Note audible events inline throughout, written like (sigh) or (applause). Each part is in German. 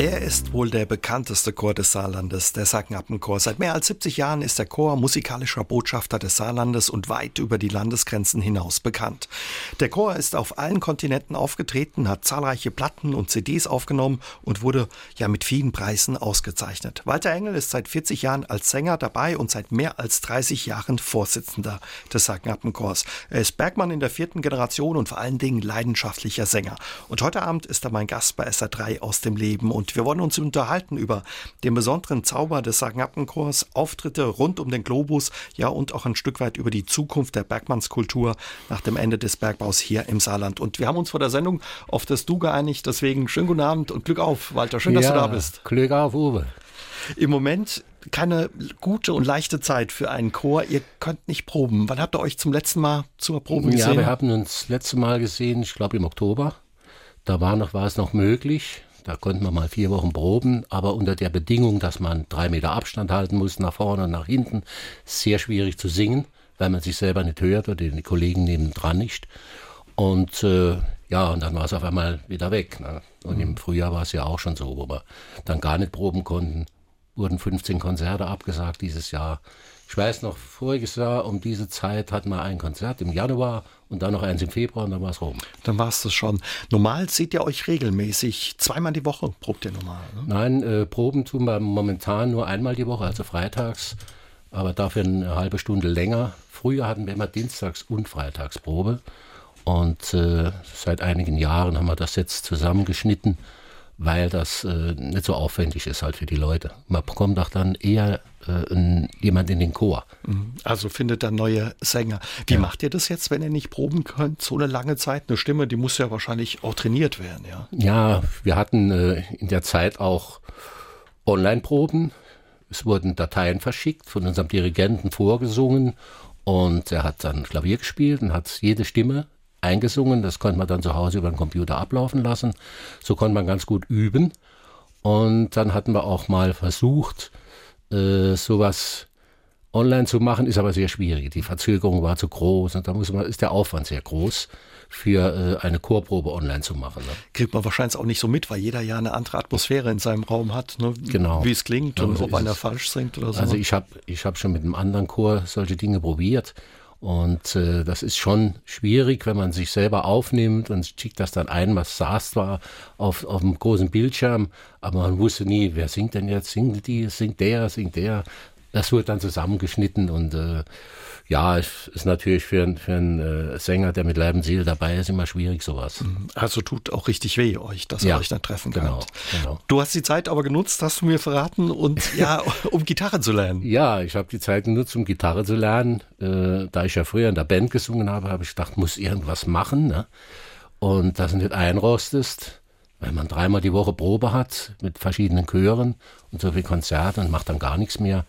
Er ist wohl der bekannteste Chor des Saarlandes, der Sacknappenchor. Seit mehr als 70 Jahren ist der Chor musikalischer Botschafter des Saarlandes und weit über die Landesgrenzen hinaus bekannt. Der Chor ist auf allen Kontinenten aufgetreten, hat zahlreiche Platten und CDs aufgenommen und wurde ja mit vielen Preisen ausgezeichnet. Walter Engel ist seit 40 Jahren als Sänger dabei und seit mehr als 30 Jahren Vorsitzender des Sacknappenchors. Er ist Bergmann in der vierten Generation und vor allen Dingen leidenschaftlicher Sänger. Und heute Abend ist er mein Gast bei SR3 aus dem Leben und wir wollen uns unterhalten über den besonderen Zauber des Sagenappenchors, Auftritte rund um den Globus, ja und auch ein Stück weit über die Zukunft der Bergmannskultur nach dem Ende des Bergbaus hier im Saarland. Und wir haben uns vor der Sendung auf das Du geeinigt, deswegen schönen guten Abend und Glück auf, Walter. Schön, dass ja, du da bist. Glück auf, Uwe. Im Moment keine gute und leichte Zeit für einen Chor. Ihr könnt nicht proben. Wann habt ihr euch zum letzten Mal zur Probe gesehen? Ja, wir haben uns das letzte Mal gesehen, ich glaube im Oktober. Da war, noch, war es noch möglich. Da konnten wir mal vier Wochen proben, aber unter der Bedingung, dass man drei Meter Abstand halten muss, nach vorne und nach hinten, sehr schwierig zu singen, weil man sich selber nicht hört oder die Kollegen nebendran nicht. Und äh, ja, und dann war es auf einmal wieder weg. Ne? Und mhm. im Frühjahr war es ja auch schon so, wo wir dann gar nicht proben konnten. Wurden 15 Konzerte abgesagt dieses Jahr. Ich weiß noch, voriges Jahr um diese Zeit hatten wir ein Konzert im Januar und dann noch eins im Februar und dann war es rum. Dann war es das schon. Normal seht ihr euch regelmäßig, zweimal die Woche probt ihr normal? Ne? Nein, äh, Proben tun wir momentan nur einmal die Woche, also freitags, aber dafür eine halbe Stunde länger. Früher hatten wir immer Dienstags- und Freitagsprobe und äh, seit einigen Jahren haben wir das jetzt zusammengeschnitten weil das äh, nicht so aufwendig ist halt für die Leute. Man bekommt auch dann eher äh, jemand in den Chor. Mhm. Also findet dann neue Sänger. Wie ja. macht ihr das jetzt, wenn ihr nicht proben könnt? So eine lange Zeit, eine Stimme, die muss ja wahrscheinlich auch trainiert werden, ja? Ja, wir hatten äh, in der Zeit auch Online-Proben. Es wurden Dateien verschickt, von unserem Dirigenten vorgesungen und er hat dann Klavier gespielt und hat jede Stimme eingesungen. Das konnte man dann zu Hause über den Computer ablaufen lassen. So konnte man ganz gut üben. Und dann hatten wir auch mal versucht, äh, sowas online zu machen, ist aber sehr schwierig. Die Verzögerung war zu groß und da muss man, ist der Aufwand sehr groß für äh, eine Chorprobe online zu machen. Ne? Kriegt man wahrscheinlich auch nicht so mit, weil jeder ja eine andere Atmosphäre in seinem Raum hat, ne? genau. wie es klingt ja, und so ob einer falsch singt oder so. Also ich habe ich hab schon mit einem anderen Chor solche Dinge probiert und äh, das ist schon schwierig, wenn man sich selber aufnimmt und schickt das dann ein, was saß war auf, auf dem großen Bildschirm, aber man wusste nie, wer singt denn jetzt, singt die, singt der, singt der. Das wird dann zusammengeschnitten und äh, ja, es ist natürlich für, für einen äh, Sänger, der mit Leib und Seele dabei ist, immer schwierig sowas. Also tut auch richtig weh euch, dass ja, ihr euch dann treffen genau, könnt. Genau. Du hast die Zeit aber genutzt, hast du mir verraten, und (laughs) ja, um Gitarre zu lernen. Ja, ich habe die Zeit genutzt, um Gitarre zu lernen. Äh, da ich ja früher in der Band gesungen habe, habe ich gedacht, muss irgendwas machen. Ne? Und das nicht einrostest, weil man dreimal die Woche Probe hat mit verschiedenen Chören und so viel Konzerte und macht dann gar nichts mehr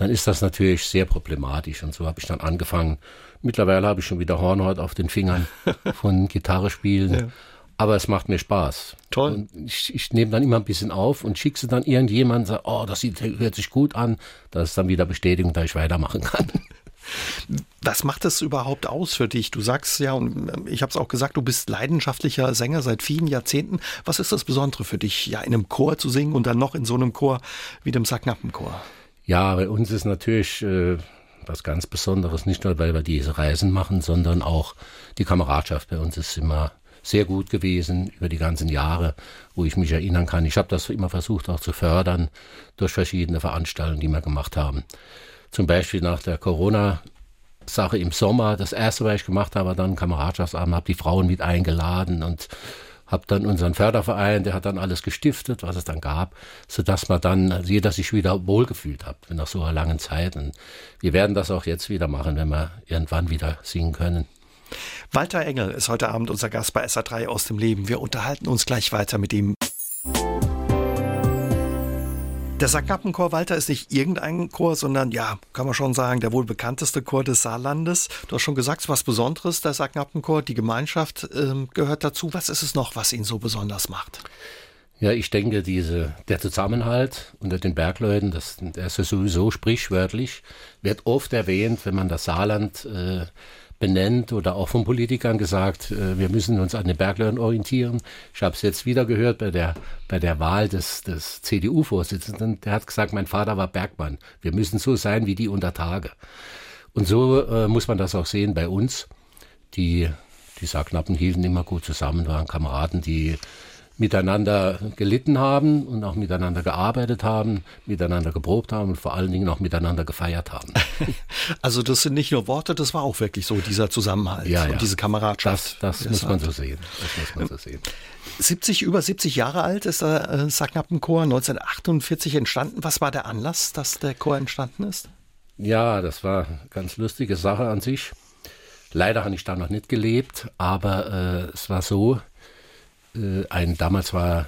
dann ist das natürlich sehr problematisch. Und so habe ich dann angefangen. Mittlerweile habe ich schon wieder Hornhaut auf den Fingern (laughs) von Gitarre spielen. Ja. Aber es macht mir Spaß. Toll. Und ich, ich nehme dann immer ein bisschen auf und schicke sie dann irgendjemand, sage, oh, das sieht, hört sich gut an. Das ist dann wieder Bestätigung, dass ich weitermachen kann. (laughs) Was macht es überhaupt aus für dich? Du sagst ja, und ich habe es auch gesagt, du bist leidenschaftlicher Sänger seit vielen Jahrzehnten. Was ist das Besondere für dich, ja, in einem Chor zu singen und dann noch in so einem Chor wie dem Sacknappenchor? Ja, bei uns ist natürlich äh, was ganz Besonderes, nicht nur, weil wir diese Reisen machen, sondern auch die Kameradschaft bei uns ist immer sehr gut gewesen über die ganzen Jahre, wo ich mich erinnern kann. Ich habe das immer versucht auch zu fördern durch verschiedene Veranstaltungen, die wir gemacht haben. Zum Beispiel nach der Corona Sache im Sommer. Das erste, was ich gemacht habe, war dann Kameradschaftsabend, habe die Frauen mit eingeladen und habe dann unseren Förderverein, der hat dann alles gestiftet, was es dann gab, sodass man dann also jeder sich wieder wohlgefühlt hat nach so einer langen Zeit. Und wir werden das auch jetzt wieder machen, wenn wir irgendwann wieder singen können. Walter Engel ist heute Abend unser Gast bei SA3 aus dem Leben. Wir unterhalten uns gleich weiter mit ihm. Der Sacknappenchor Walter ist nicht irgendein Chor, sondern ja, kann man schon sagen, der wohl bekannteste Chor des Saarlandes. Du hast schon gesagt, was Besonderes, der Sacknappenchor, die Gemeinschaft äh, gehört dazu. Was ist es noch, was ihn so besonders macht? Ja, ich denke, diese, der Zusammenhalt unter den Bergleuten, das, der ist sowieso sprichwörtlich, wird oft erwähnt, wenn man das Saarland äh, benennt oder auch von Politikern gesagt, äh, wir müssen uns an den Bergleuten orientieren. Ich habe es jetzt wieder gehört bei der, bei der Wahl des, des CDU-Vorsitzenden. Der hat gesagt, mein Vater war Bergmann. Wir müssen so sein wie die unter Tage. Und so äh, muss man das auch sehen bei uns. Die, die Saarknappen hielten immer gut zusammen, waren Kameraden, die miteinander gelitten haben und auch miteinander gearbeitet haben, miteinander geprobt haben und vor allen Dingen auch miteinander gefeiert haben. (laughs) Also das sind nicht nur Worte, das war auch wirklich so, dieser Zusammenhalt ja, ja. und diese Kameradschaft. Das, das muss man so sehen. Das muss man so sehen. 70, über 70 Jahre alt ist der äh, Sacknappenchor, 1948 entstanden. Was war der Anlass, dass der Chor entstanden ist? Ja, das war eine ganz lustige Sache an sich. Leider habe ich da noch nicht gelebt, aber äh, es war so, äh, ein, damals war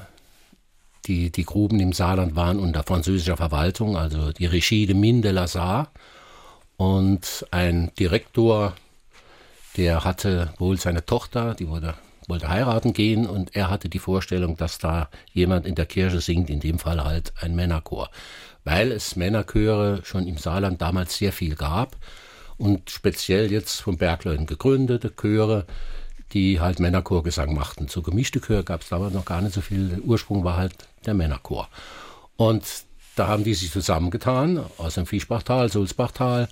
die, die Gruben im Saarland waren unter französischer Verwaltung, also die Regie de Mine de la Saar. Und ein Direktor, der hatte wohl seine Tochter, die wurde, wollte heiraten gehen und er hatte die Vorstellung, dass da jemand in der Kirche singt, in dem Fall halt ein Männerchor. Weil es Männerchöre schon im Saarland damals sehr viel gab und speziell jetzt von Bergleuten gegründete Chöre, die halt Männerchorgesang machten. So gemischte Chöre gab es damals noch gar nicht so viel. Der Ursprung war halt der Männerchor. Und da haben die sich zusammengetan aus dem Fischbachtal, Sulzbachtal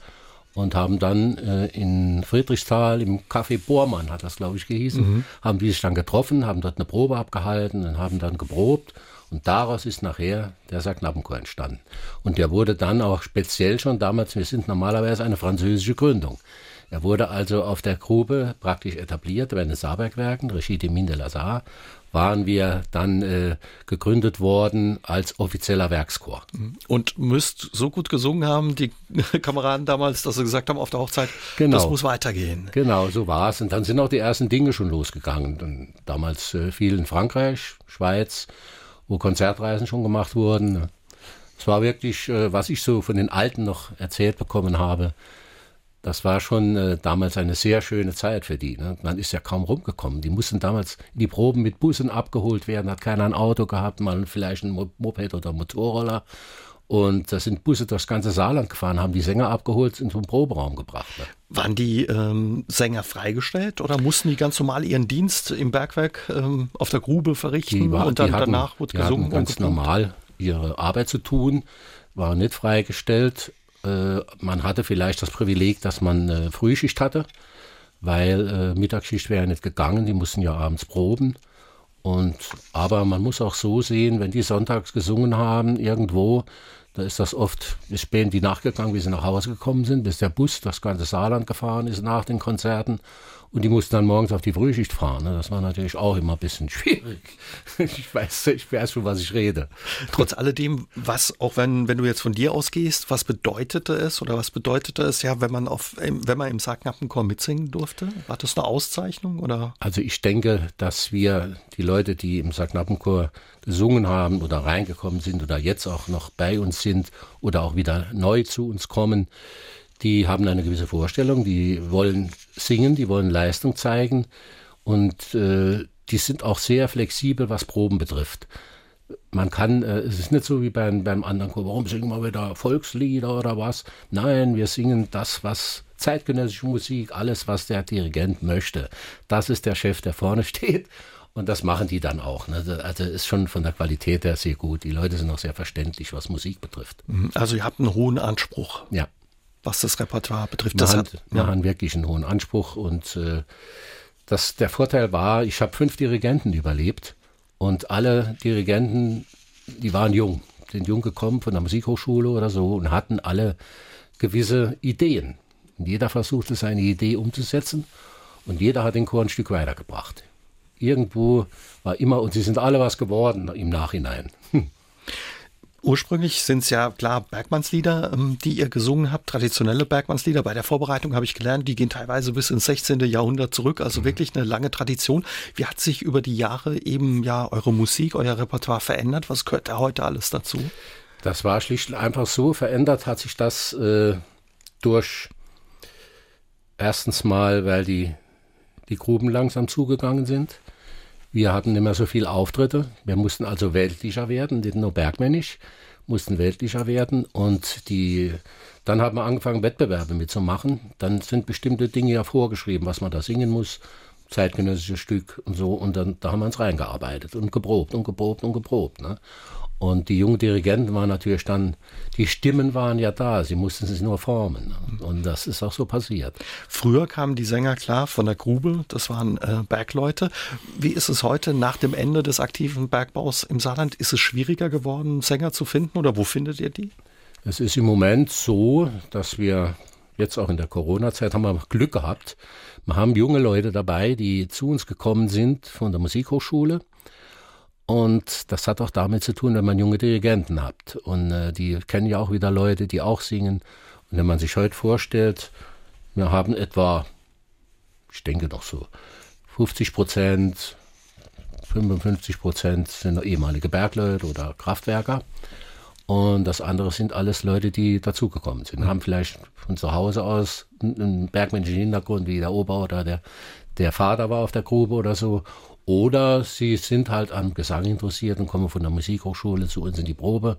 und haben dann äh, in Friedrichsthal im Café Bormann, hat das glaube ich gehießen, mhm. haben die sich dann getroffen, haben dort eine Probe abgehalten und haben dann geprobt. Und daraus ist nachher der Sagnappenchor entstanden. Und der wurde dann auch speziell schon damals, wir sind normalerweise eine französische Gründung. Er wurde also auf der Grube praktisch etabliert bei den Saarbergwerken, Regie de Mine de la Saar, waren wir dann äh, gegründet worden als offizieller Werkschor. Und müsst so gut gesungen haben, die (laughs) Kameraden damals, dass sie gesagt haben auf der Hochzeit, genau. das muss weitergehen. Genau, so war es. Und dann sind auch die ersten Dinge schon losgegangen. Und damals äh, viel in Frankreich, Schweiz, wo Konzertreisen schon gemacht wurden. Es war wirklich, äh, was ich so von den Alten noch erzählt bekommen habe, das war schon äh, damals eine sehr schöne Zeit für die. Ne? Man ist ja kaum rumgekommen. Die mussten damals in die Proben mit Bussen abgeholt werden, hat keiner ein Auto gehabt, mal vielleicht ein Moped oder Motorroller. Und da sind Busse durchs ganze Saarland gefahren, haben die Sänger abgeholt und zum Proberaum gebracht. Ne? Waren die ähm, Sänger freigestellt oder mussten die ganz normal ihren Dienst im Bergwerk ähm, auf der Grube verrichten war, und dann hatten, danach wurde gesungen? Hatten ganz normal ihre Arbeit zu tun, waren nicht freigestellt man hatte vielleicht das Privileg, dass man äh, Frühschicht hatte, weil äh, Mittagsschicht wäre ja nicht gegangen, die mussten ja abends proben. Und, aber man muss auch so sehen, wenn die sonntags gesungen haben irgendwo, da ist das oft bis spät die Nacht gegangen, wie sie nach Hause gekommen sind, bis der Bus das ganze Saarland gefahren ist nach den Konzerten. Und die mussten dann morgens auf die Frühschicht fahren. Ne? Das war natürlich auch immer ein bisschen schwierig. (laughs) Ich weiß, ich weiß schon, was ich rede. Trotz alledem, was, auch wenn, wenn du jetzt von dir ausgehst, was bedeutete es oder was bedeutete es ja, wenn man auf, wenn man im Sacknappenchor mitsingen durfte? War das eine Auszeichnung oder? Also ich denke, dass wir die Leute, die im Sacknappenchor gesungen haben oder reingekommen sind oder jetzt auch noch bei uns sind oder auch wieder neu zu uns kommen, die haben eine gewisse Vorstellung, die wollen singen, die wollen Leistung zeigen und äh, die sind auch sehr flexibel, was Proben betrifft. Man kann, äh, es ist nicht so wie beim, beim anderen Chor, warum singen wir wieder Volkslieder oder was? Nein, wir singen das, was zeitgenössische Musik, alles, was der Dirigent möchte. Das ist der Chef, der vorne (laughs) steht. Und das machen die dann auch. Ne? Also ist schon von der Qualität her sehr gut. Die Leute sind auch sehr verständlich, was Musik betrifft. Also ihr habt einen hohen Anspruch. Ja was das Repertoire betrifft. Wir, haben, wir haben wirklich einen hohen Anspruch und äh, das, der Vorteil war, ich habe fünf Dirigenten überlebt und alle Dirigenten, die waren jung, sind jung gekommen von der Musikhochschule oder so und hatten alle gewisse Ideen. Und jeder versuchte seine Idee umzusetzen und jeder hat den Chor ein Stück weitergebracht. Irgendwo war immer, und sie sind alle was geworden im Nachhinein. (laughs) Ursprünglich sind es ja klar Bergmannslieder, ähm, die ihr gesungen habt, traditionelle Bergmannslieder. Bei der Vorbereitung habe ich gelernt, die gehen teilweise bis ins 16. Jahrhundert zurück, also mhm. wirklich eine lange Tradition. Wie hat sich über die Jahre eben ja eure Musik, euer Repertoire verändert? Was gehört da heute alles dazu? Das war schlicht und einfach so. Verändert hat sich das äh, durch erstens mal, weil die, die Gruben langsam zugegangen sind. Wir hatten nicht mehr so viele Auftritte. Wir mussten also weltlicher werden, nicht nur bergmännisch. mussten weltlicher werden und die, dann haben wir angefangen, Wettbewerbe mitzumachen. Dann sind bestimmte Dinge ja vorgeschrieben, was man da singen muss, zeitgenössisches Stück und so. Und dann da haben wir uns reingearbeitet und geprobt und geprobt und geprobt. Ne? Und die jungen Dirigenten waren natürlich dann, die Stimmen waren ja da, sie mussten sich nur formen. Und das ist auch so passiert. Früher kamen die Sänger klar von der Grube, das waren äh, Bergleute. Wie ist es heute nach dem Ende des aktiven Bergbaus im Saarland? Ist es schwieriger geworden, Sänger zu finden oder wo findet ihr die? Es ist im Moment so, dass wir jetzt auch in der Corona-Zeit haben wir Glück gehabt. Wir haben junge Leute dabei, die zu uns gekommen sind von der Musikhochschule und das hat auch damit zu tun, wenn man junge Dirigenten hat. Und äh, die kennen ja auch wieder Leute, die auch singen. Und wenn man sich heute vorstellt, wir haben etwa, ich denke noch so, 50 Prozent, 55 Prozent sind ehemalige Bergleute oder Kraftwerker. Und das andere sind alles Leute, die dazugekommen sind. Haben vielleicht von zu Hause aus einen bergmännischen Hintergrund, wie der Opa oder der, der Vater war auf der Grube oder so. Oder sie sind halt am Gesang interessiert und kommen von der Musikhochschule zu uns in die Probe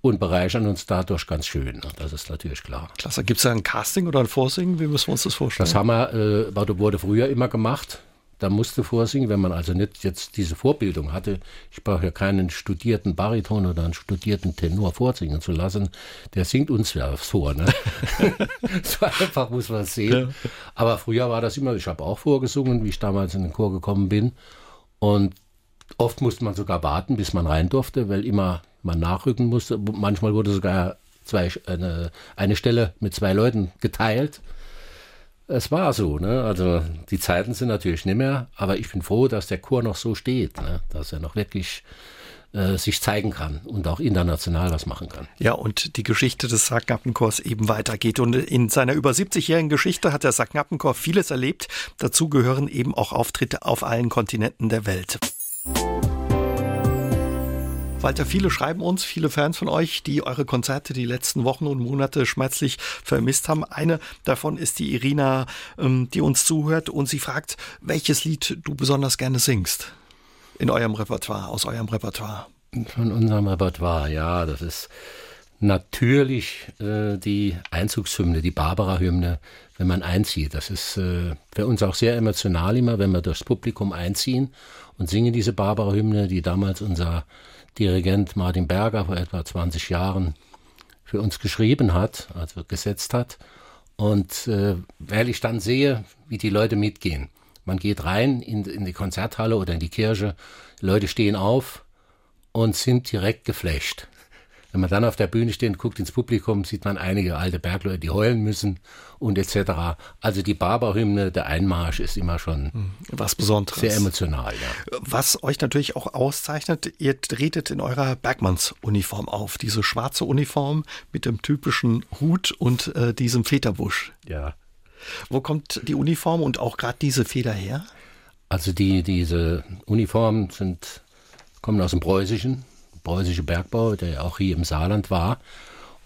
und bereichern uns dadurch ganz schön. Das ist natürlich klar. Klasse. Gibt es da ein Casting oder ein Vorsingen? Wie müssen wir uns das vorstellen? Das haben wir, äh, wurde früher immer gemacht da musste vorsingen, wenn man also nicht jetzt diese Vorbildung hatte. Ich brauche ja keinen studierten Bariton oder einen studierten Tenor vorsingen zu lassen. Der singt uns ja vor. Ne? (laughs) (laughs) so einfach muss man es sehen. Ja. Aber früher war das immer, ich habe auch vorgesungen, wie ich damals in den Chor gekommen bin. Und oft musste man sogar warten, bis man rein durfte, weil immer man nachrücken musste. Manchmal wurde sogar zwei, eine, eine Stelle mit zwei Leuten geteilt es war so, ne? Also die Zeiten sind natürlich nicht mehr, aber ich bin froh, dass der Chor noch so steht, ne? dass er noch wirklich äh, sich zeigen kann und auch international was machen kann. Ja, und die Geschichte des Sacknappenchors eben weitergeht. Und in seiner über 70-jährigen Geschichte hat der Sacknappenchor vieles erlebt. Dazu gehören eben auch Auftritte auf allen Kontinenten der Welt. Walter, viele schreiben uns, viele Fans von euch, die eure Konzerte die letzten Wochen und Monate schmerzlich vermisst haben. Eine davon ist die Irina, ähm, die uns zuhört und sie fragt, welches Lied du besonders gerne singst in eurem Repertoire, aus eurem Repertoire. Von unserem Repertoire, ja, das ist natürlich äh, die Einzugshymne, die Barbara-Hymne, wenn man einzieht. Das ist äh, für uns auch sehr emotional immer, wenn wir durchs Publikum einziehen und singen diese Barbara-Hymne, die damals unser Dirigent Martin Berger vor etwa 20 Jahren für uns geschrieben hat, also gesetzt hat. Und äh, weil ich dann sehe, wie die Leute mitgehen. Man geht rein in, in die Konzerthalle oder in die Kirche, Leute stehen auf und sind direkt geflasht. Wenn man dann auf der Bühne steht und guckt ins Publikum, sieht man einige alte Bergleute, die heulen müssen und etc. Also die Barberhymne, der Einmarsch ist immer schon hm, was Besonderes. Sehr emotional, ja. Was euch natürlich auch auszeichnet, ihr tretet in eurer Bergmannsuniform auf. Diese schwarze Uniform mit dem typischen Hut und äh, diesem Federbusch. Ja. Wo kommt die Uniform und auch gerade diese Feder her? Also die, diese Uniformen sind, kommen aus dem Preußischen preußische Bergbau, der ja auch hier im Saarland war.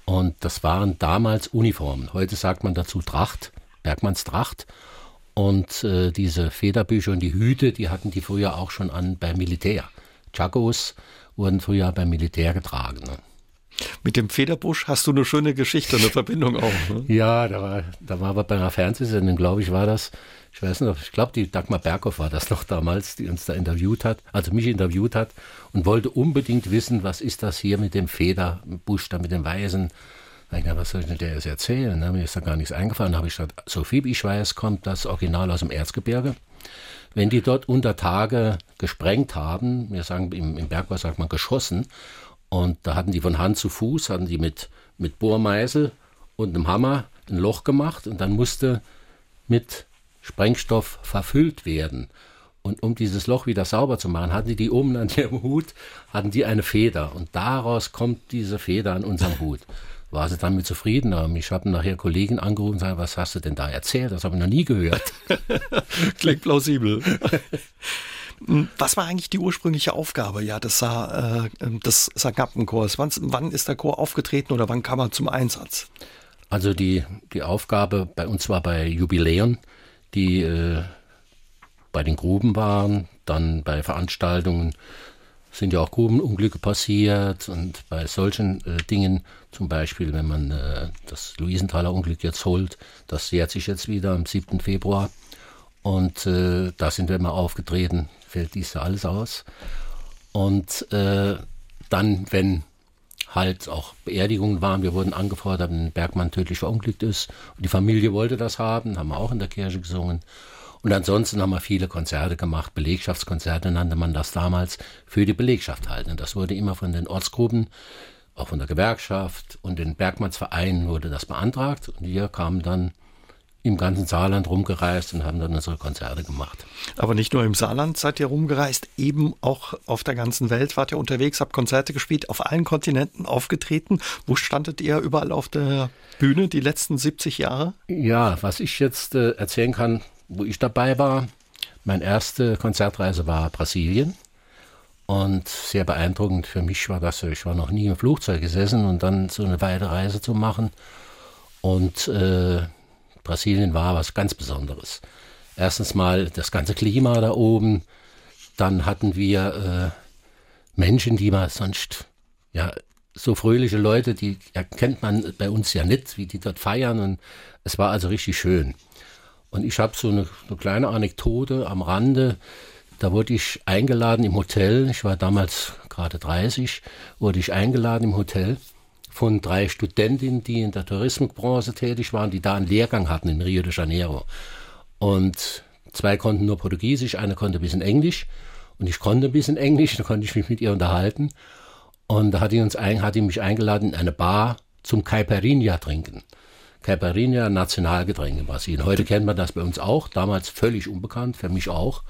Und das waren damals Uniformen. Heute sagt man dazu Tracht, Bergmannstracht. Und äh, diese Federbücher und die Hüte, die hatten die früher auch schon an beim Militär. Chagos wurden früher beim Militär getragen. Ne? Mit dem Federbusch hast du eine schöne Geschichte, eine Verbindung auch. Ne? (laughs) Ja, da war, da war bei einer Fernsehsendung, glaube ich, war das, ich weiß nicht, ich glaube, die Dagmar Berghoff war das noch damals, die uns da interviewt hat, also mich interviewt hat und wollte unbedingt wissen, was ist das hier mit dem Federbusch, da mit dem Weißen. Ich dachte, was soll ich denn der jetzt erzählen? Ne? Mir ist da gar nichts eingefallen. Da habe ich gesagt, so viel ich weiß, kommt das Original aus dem Erzgebirge. Wenn die dort unter Tage gesprengt haben, wir sagen im, im Bergbau sagt man geschossen, und da hatten die von Hand zu Fuß, hatten die mit, mit Bohrmeißel und einem Hammer ein Loch gemacht und dann musste mit Sprengstoff verfüllt werden. Und um dieses Loch wieder sauber zu machen, hatten die die oben an ihrem Hut, hatten die eine Feder. Und daraus kommt diese Feder an unserem Hut. War sie damit zufrieden? Ich habe nachher Kollegen angerufen und gesagt, was hast du denn da erzählt? Das habe ich noch nie gehört. (laughs) Klingt plausibel. (laughs) Was war eigentlich die ursprüngliche Aufgabe ja, des, äh, des Sargappenchors? Wann, wann ist der Chor aufgetreten oder wann kam er zum Einsatz? Also die, die Aufgabe bei uns war bei Jubiläen, die äh, bei den Gruben waren, dann bei Veranstaltungen sind ja auch Grubenunglücke passiert und bei solchen äh, Dingen, zum Beispiel, wenn man äh, das Luisenthaler Unglück jetzt holt, das jährt sich jetzt wieder am 7. Februar und äh, da sind wir mal aufgetreten, fällt dies ja alles aus. Und äh, dann, wenn halt auch Beerdigungen waren, wir wurden angefordert, wenn Bergmann tödlich verunglückt ist und die Familie wollte das haben, haben wir auch in der Kirche gesungen. Und ansonsten haben wir viele Konzerte gemacht, Belegschaftskonzerte nannte man das damals, für die Belegschaft halten. Und das wurde immer von den Ortsgruppen, auch von der Gewerkschaft und den Bergmannsvereinen wurde das beantragt. Und wir kamen dann im ganzen Saarland rumgereist und haben dann unsere Konzerte gemacht. Aber nicht nur im Saarland seid ihr rumgereist, eben auch auf der ganzen Welt wart ihr unterwegs, habt Konzerte gespielt, auf allen Kontinenten aufgetreten. Wo standet ihr überall auf der Bühne die letzten 70 Jahre? Ja, was ich jetzt äh, erzählen kann, wo ich dabei war, meine erste Konzertreise war Brasilien. Und sehr beeindruckend für mich war das, ich war noch nie im Flugzeug gesessen und dann so eine weite Reise zu machen. Und äh, Brasilien war was ganz Besonderes. Erstens mal das ganze Klima da oben. Dann hatten wir äh, Menschen, die man sonst, ja, so fröhliche Leute, die erkennt man bei uns ja nicht, wie die dort feiern. Und es war also richtig schön. Und ich habe so eine, eine kleine Anekdote am Rande. Da wurde ich eingeladen im Hotel. Ich war damals gerade 30, wurde ich eingeladen im Hotel von drei Studentinnen, die in der Tourismusbranche tätig waren, die da einen Lehrgang hatten in Rio de Janeiro. Und zwei konnten nur Portugiesisch, eine konnte ein bisschen Englisch. Und ich konnte ein bisschen Englisch, da konnte ich mich mit ihr unterhalten. Und da hat die, uns ein, hat die mich eingeladen in eine Bar zum Caipirinha trinken. Caipirinha, Nationalgetränk in Brasilien. Heute kennt man das bei uns auch, damals völlig unbekannt, für mich auch.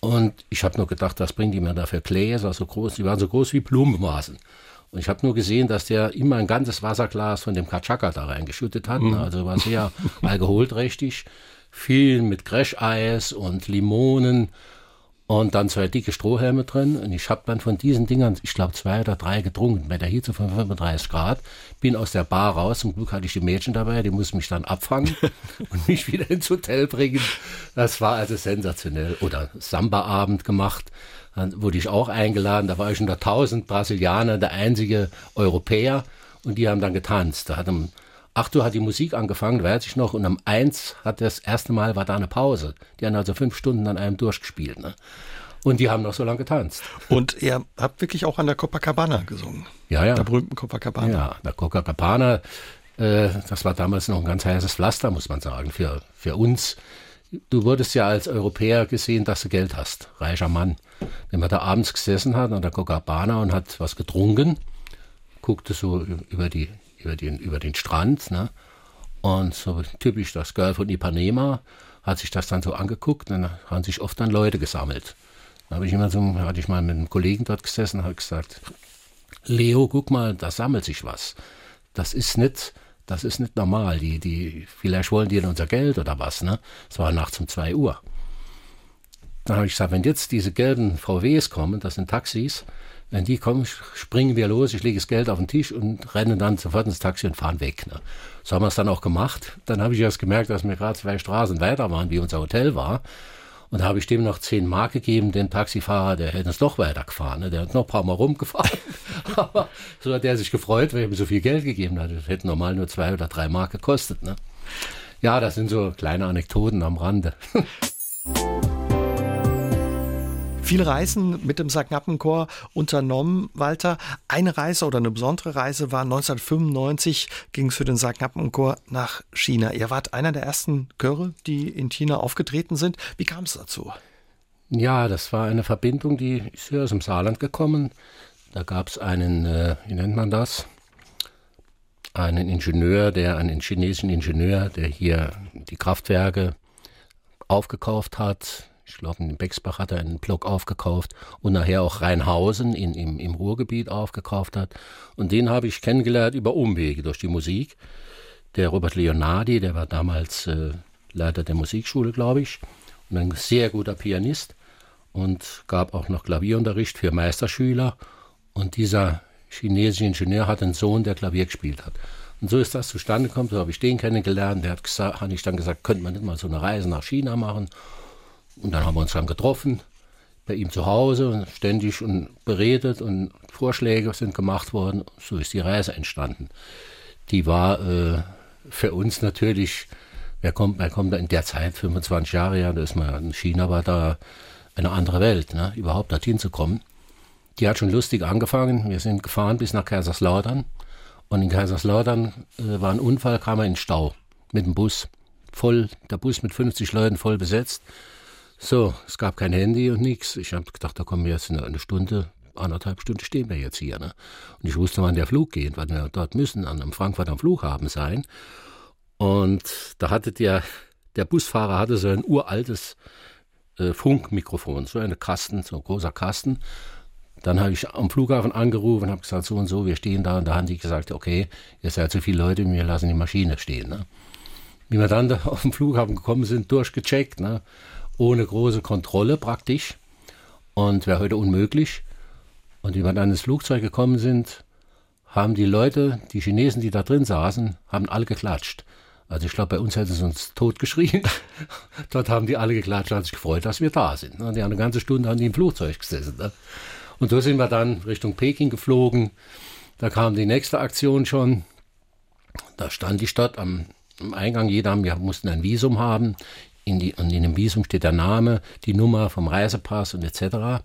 Und ich habe nur gedacht, was bringt die mir da für Gläser so groß? Die waren so groß wie Blumenvasen. Und ich habe nur gesehen, dass der immer ein ganzes Wasserglas von dem Katschaka da reingeschüttet hat. Mhm. Also war sehr (laughs) alkoholträchtig. Viel mit Crash-Eis und Limonen und dann zwei dicke Strohhelme drin. Und ich habe dann von diesen Dingern, ich glaube, zwei oder drei getrunken bei der Hitze von 35 Grad. Bin aus der Bar raus. Zum Glück hatte ich die Mädchen dabei, die mussten mich dann abfangen (laughs) und mich wieder ins Hotel bringen. Das war also sensationell. Oder Samba-Abend gemacht. Dann wurde ich auch eingeladen. Da war ich unter 1000 Brasilianer, der einzige Europäer. Und die haben dann getanzt. Da hat um 8 Uhr hat die Musik angefangen, weiß ich noch, und um 1 hat das erste Mal war da eine Pause. Die haben also fünf Stunden an einem durchgespielt. Ne? Und die haben noch so lange getanzt. Und ihr habt wirklich auch an der Copacabana gesungen. Ja, ja. Der berühmten Copacabana. Ja, der Copacabana, äh, das war damals noch ein ganz heißes Pflaster, muss man sagen, für, für uns. Du wurdest ja als Europäer gesehen, dass du Geld hast, reicher Mann. Wenn man da abends gesessen hat an der Copacabana und hat was getrunken, guckte so über die über den, über den Strand. Ne? Und so typisch das Girl von Ipanema hat sich das dann so angeguckt und dann haben sich oft dann Leute gesammelt. Da habe ich immer so, hatte ich mal mit einem Kollegen dort gesessen und habe gesagt, Leo, guck mal, da sammelt sich was. Das ist nicht, das ist nicht normal. Die, die, vielleicht wollen die unser Geld oder was, ne? Es war nachts um zwei Uhr. Dann habe ich gesagt, wenn jetzt diese gelben VWs kommen, das sind Taxis, wenn die kommen, springen wir los, ich lege das Geld auf den Tisch und renne dann sofort ins Taxi und fahren weg. Ne? So haben wir es dann auch gemacht. Dann habe ich erst gemerkt, dass wir gerade zwei Straßen weiter waren, wie unser Hotel war. Und da habe ich dem noch zehn Mark gegeben, den Taxifahrer, der hätte uns doch weitergefahren. Ne? Der hat noch ein paar Mal rumgefahren. (laughs) Aber so hat er sich gefreut, weil ich ihm so viel Geld gegeben hat. Das hätte normal nur zwei oder drei Mark gekostet. Ne? Ja, das sind so kleine Anekdoten am Rande. (laughs) Viele Reisen mit dem Sacknappenchor unternommen, Walter. Eine Reise oder eine besondere Reise war 1995, ging es für den Sacknappenchor nach China. Ihr wart einer der ersten Chöre, die in China aufgetreten sind. Wie kam es dazu? Ja, das war eine Verbindung, die ist hier aus dem Saarland gekommen. Da gab es einen, äh, wie nennt man das? Einen Ingenieur, der, einen chinesischen Ingenieur, der hier die Kraftwerke aufgekauft hat, ich glaube, in Bexbach hat er einen Block aufgekauft und nachher auch Rheinhausen in, im, im Ruhrgebiet aufgekauft hat. Und den habe ich kennengelernt über Umwege durch die Musik. Der Robert Leonardi, der war damals äh, Leiter der Musikschule, glaube ich, und ein sehr guter Pianist und gab auch noch Klavierunterricht für Meisterschüler. Und dieser chinesische Ingenieur hat einen Sohn, der Klavier gespielt hat. Und so ist das zustande gekommen. So habe ich den kennengelernt. Der hat gesagt, habe ich dann gesagt, könnte man nicht mal so eine Reise nach China machen? Und dann haben wir uns dann getroffen, bei ihm zu Hause ständig und beredet und Vorschläge sind gemacht worden. So ist die Reise entstanden. Die war äh, für uns natürlich, wer kommt, wer kommt da in der Zeit, 25 Jahre her, da ist man in China, war da eine andere Welt, ne? überhaupt dorthin zu kommen. Die hat schon lustig angefangen. Wir sind gefahren bis nach Kaiserslautern. Und in Kaiserslautern äh, war ein Unfall, kam er in Stau mit dem Bus. Voll, der Bus mit 50 Leuten voll besetzt. So, es gab kein Handy und nichts. Ich habe gedacht, da kommen wir jetzt in eine Stunde, anderthalb Stunden stehen wir jetzt hier. Ne? Und ich wusste, wann der Flug geht, weil wir dort müssen, an einem Frankfurt am Flughafen sein. Und da hatte der, der Busfahrer hatte so ein uraltes äh, Funkmikrofon, so eine Kasten, so ein großer Kasten. Dann habe ich am Flughafen angerufen und habe gesagt, so und so, wir stehen da. Und da haben die gesagt, okay, ihr seid zu viele Leute, wir lassen die Maschine stehen. Ne? Wie wir dann da (laughs) auf dem Flughafen gekommen sind, durchgecheckt, ne? Ohne große Kontrolle praktisch. Und wäre heute unmöglich. Und wie wir dann ins Flugzeug gekommen sind, haben die Leute, die Chinesen, die da drin saßen, haben alle geklatscht. Also ich glaube, bei uns hätten sie uns totgeschrien. (laughs) Dort haben die alle geklatscht, haben sich gefreut, dass wir da sind. Und die haben eine ganze Stunde an im Flugzeug gesessen. Ne? Und so sind wir dann Richtung Peking geflogen. Da kam die nächste Aktion schon. Da stand die Stadt am, am Eingang. Jeder, wir mussten ein Visum haben. In, die, in dem Visum steht der Name, die Nummer vom Reisepass und etc.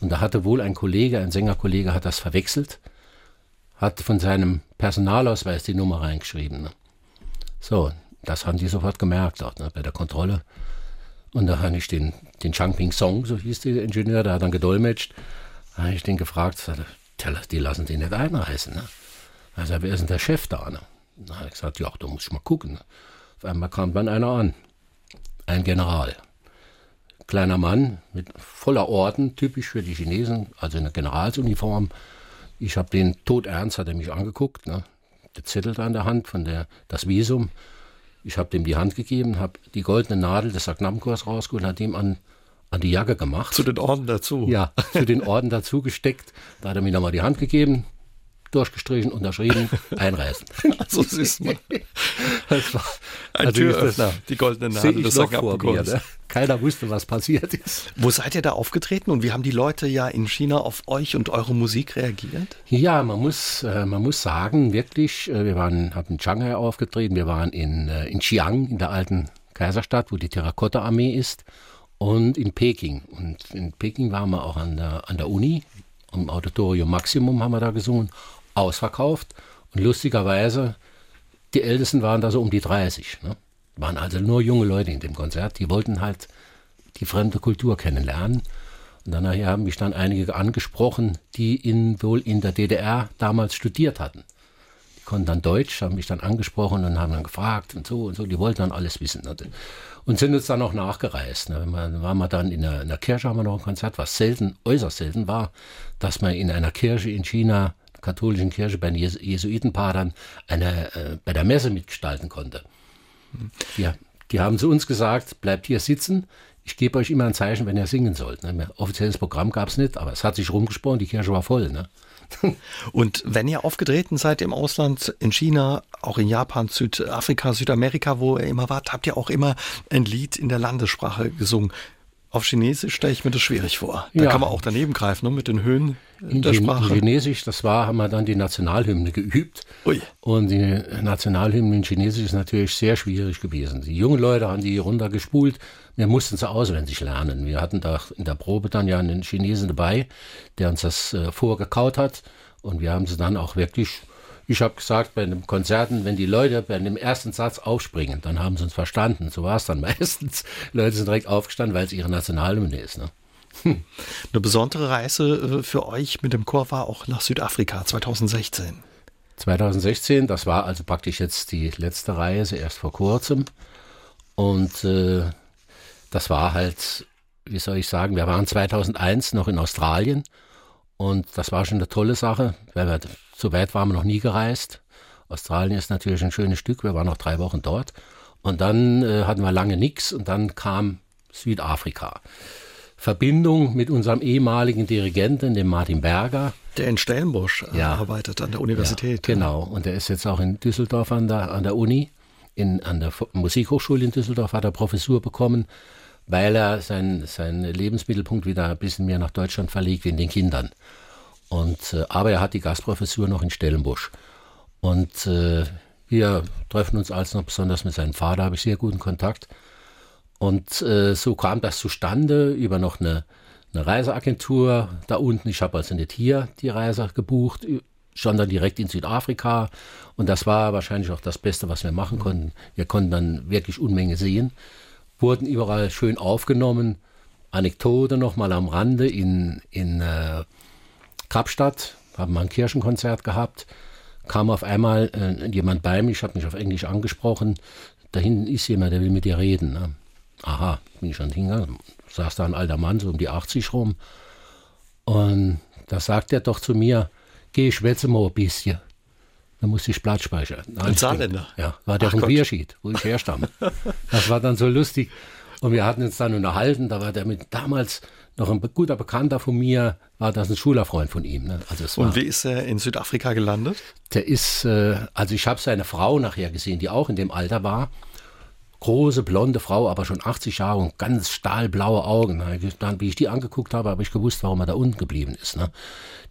Und da hatte wohl ein Kollege, ein Sängerkollege, hat das verwechselt, hat von seinem Personalausweis die Nummer reingeschrieben. Ne? So, das haben die sofort gemerkt dort ne, bei der Kontrolle. Und da habe ich den, den Changping Song, so hieß der Ingenieur, der hat dann gedolmetscht. Habe ich den gefragt, die lassen den nicht einreisen. Ne? Also, wer ist denn der Chef da? Ne? Da habe ich gesagt, ja, da muss ich mal gucken. Ne? Auf einmal kam dann einer an, ein General. Kleiner Mann mit voller Orden, typisch für die Chinesen, also eine Generalsuniform. Ich habe den todernst, hat er mich angeguckt, ne? der Zettel da in der Hand von der, das Visum. Ich habe dem die Hand gegeben, habe die goldene Nadel des Agnamkurs rausgeholt, hat ihm an an die Jacke gemacht. Zu den Orden dazu? Ja, zu den Orden dazu gesteckt. Da hat er mir nochmal die Hand gegeben, durchgestrichen, unterschrieben, (laughs) einreißen. so siehst man. Das war, Ein also Türöffner, die goldene Nadel des mir, ne? Keiner wusste, was passiert ist. Wo seid ihr da aufgetreten und wie haben die Leute ja in China auf euch und eure Musik reagiert? Ja, man muss, äh, man muss sagen, wirklich, äh, wir waren, haben in Shanghai aufgetreten, wir waren in, äh, in Xi'an, in der alten Kaiserstadt, wo die Terrakotta-Armee ist und in Peking. Und in Peking waren wir auch an der, an der Uni, im Auditorium Maximum haben wir da gesungen, ausverkauft. Und lustigerweise, die Ältesten waren da so um die 30. Ne? Waren also nur junge Leute in dem Konzert, die wollten halt die fremde Kultur kennenlernen. Und dann nachher haben mich dann einige angesprochen, die in, wohl in der DDR damals studiert hatten. Die konnten dann Deutsch, haben mich dann angesprochen und haben dann gefragt und so und so. Die wollten dann alles wissen. Ne? und sind uns dann auch nachgereist. Ne? Waren wir dann in einer Kirche, haben wir noch ein Konzert, was selten, äußerst selten war, dass man in einer Kirche in China, katholischen Kirche bei den Jesuitenpadern, eine, äh, bei der Messe mitgestalten konnte. Die, die haben zu uns gesagt, bleibt hier sitzen, ich gebe euch immer ein Zeichen, wenn ihr singen sollt. Ne? Offizielles Programm gab es nicht, aber es hat sich rumgesprochen, die Kirche war voll. Ne? (laughs) Und wenn ihr aufgetreten seid im Ausland, in China, auch in Japan, Südafrika, Südamerika, wo ihr immer wart, habt ihr auch immer ein Lied in der Landessprache gesungen. Auf Chinesisch stelle ich mir das schwierig vor. Da ja. kann man auch daneben greifen, ne, mit den Höhen in der Sprache. In Chinesisch, das war, haben wir dann die Nationalhymne geübt. Ui. Und die Nationalhymne in Chinesisch ist natürlich sehr schwierig gewesen. Die jungen Leute haben die runtergespult. Wir mussten sie auswendig lernen. Wir hatten da in der Probe dann ja einen Chinesen dabei, der uns das äh, vorgekaut hat. Und wir haben sie dann auch wirklich ich habe gesagt, bei den Konzerten, wenn die Leute bei dem ersten Satz aufspringen, dann haben sie uns verstanden. So war es dann (laughs) meistens. Die Leute sind direkt aufgestanden, weil es ihre Nationalhymne ist. Ne? Hm. Eine besondere Reise äh, für euch mit dem Chor war auch nach Südafrika 2016. 2016, das war also praktisch jetzt die letzte Reise, erst vor kurzem. Und äh, das war halt, wie soll ich sagen, wir waren 2001 noch in Australien und das war schon eine tolle Sache, weil wir so weit waren wir noch nie gereist. Australien ist natürlich ein schönes Stück, wir waren noch drei Wochen dort. Und dann äh, hatten wir lange nichts und dann kam Südafrika. Verbindung mit unserem ehemaligen Dirigenten, dem Martin Berger. Der in Stellenbosch äh, ja. arbeitet an der Universität. Ja, genau, und der ist jetzt auch in Düsseldorf an der, an der Uni, in, an der Musikhochschule in Düsseldorf hat er Professur bekommen. weil er seinen sein Lebensmittelpunkt wieder ein bisschen mehr nach Deutschland verlegt, in den Kindern. Und, äh, aber er hat die Gastprofessur noch in Stellenbosch. Und äh, wir treffen uns als noch besonders mit seinem Vater, habe ich sehr guten Kontakt. Und äh, so kam das zustande über noch eine, eine Reiseagentur da unten. Ich habe also nicht hier die Reise gebucht, sondern direkt in Südafrika. Und das war wahrscheinlich auch das Beste, was wir machen konnten. Wir konnten dann wirklich Unmenge sehen, wurden überall schön aufgenommen. Anekdote noch mal am Rande in, in äh, Kapstadt, haben wir ein Kirchenkonzert gehabt, kam auf einmal äh, jemand bei mir, ich habe mich auf Englisch angesprochen, da hinten ist jemand, der will mit dir reden. Ne? Aha, bin ich schon hingegangen, saß da ein alter Mann, so um die 80 rum, und da sagt er doch zu mir, geh, schwätze mal ein bisschen. Dann musste ich Platz speichern. Ein Saarländer? Ja, war der Ach vom Querschied, wo ich herstamme. (laughs) das war dann so lustig. Und wir hatten uns dann unterhalten, da war der mit damals noch ein guter Bekannter von mir, war das ein Schülerfreund von ihm. Ne? Also Und wie ist er in Südafrika gelandet? Der ist, äh, also ich habe seine Frau nachher gesehen, die auch in dem Alter war. Große, blonde Frau, aber schon 80 Jahre und ganz stahlblaue Augen. Dann, wie ich die angeguckt habe, habe ich gewusst, warum er da unten geblieben ist. Ne?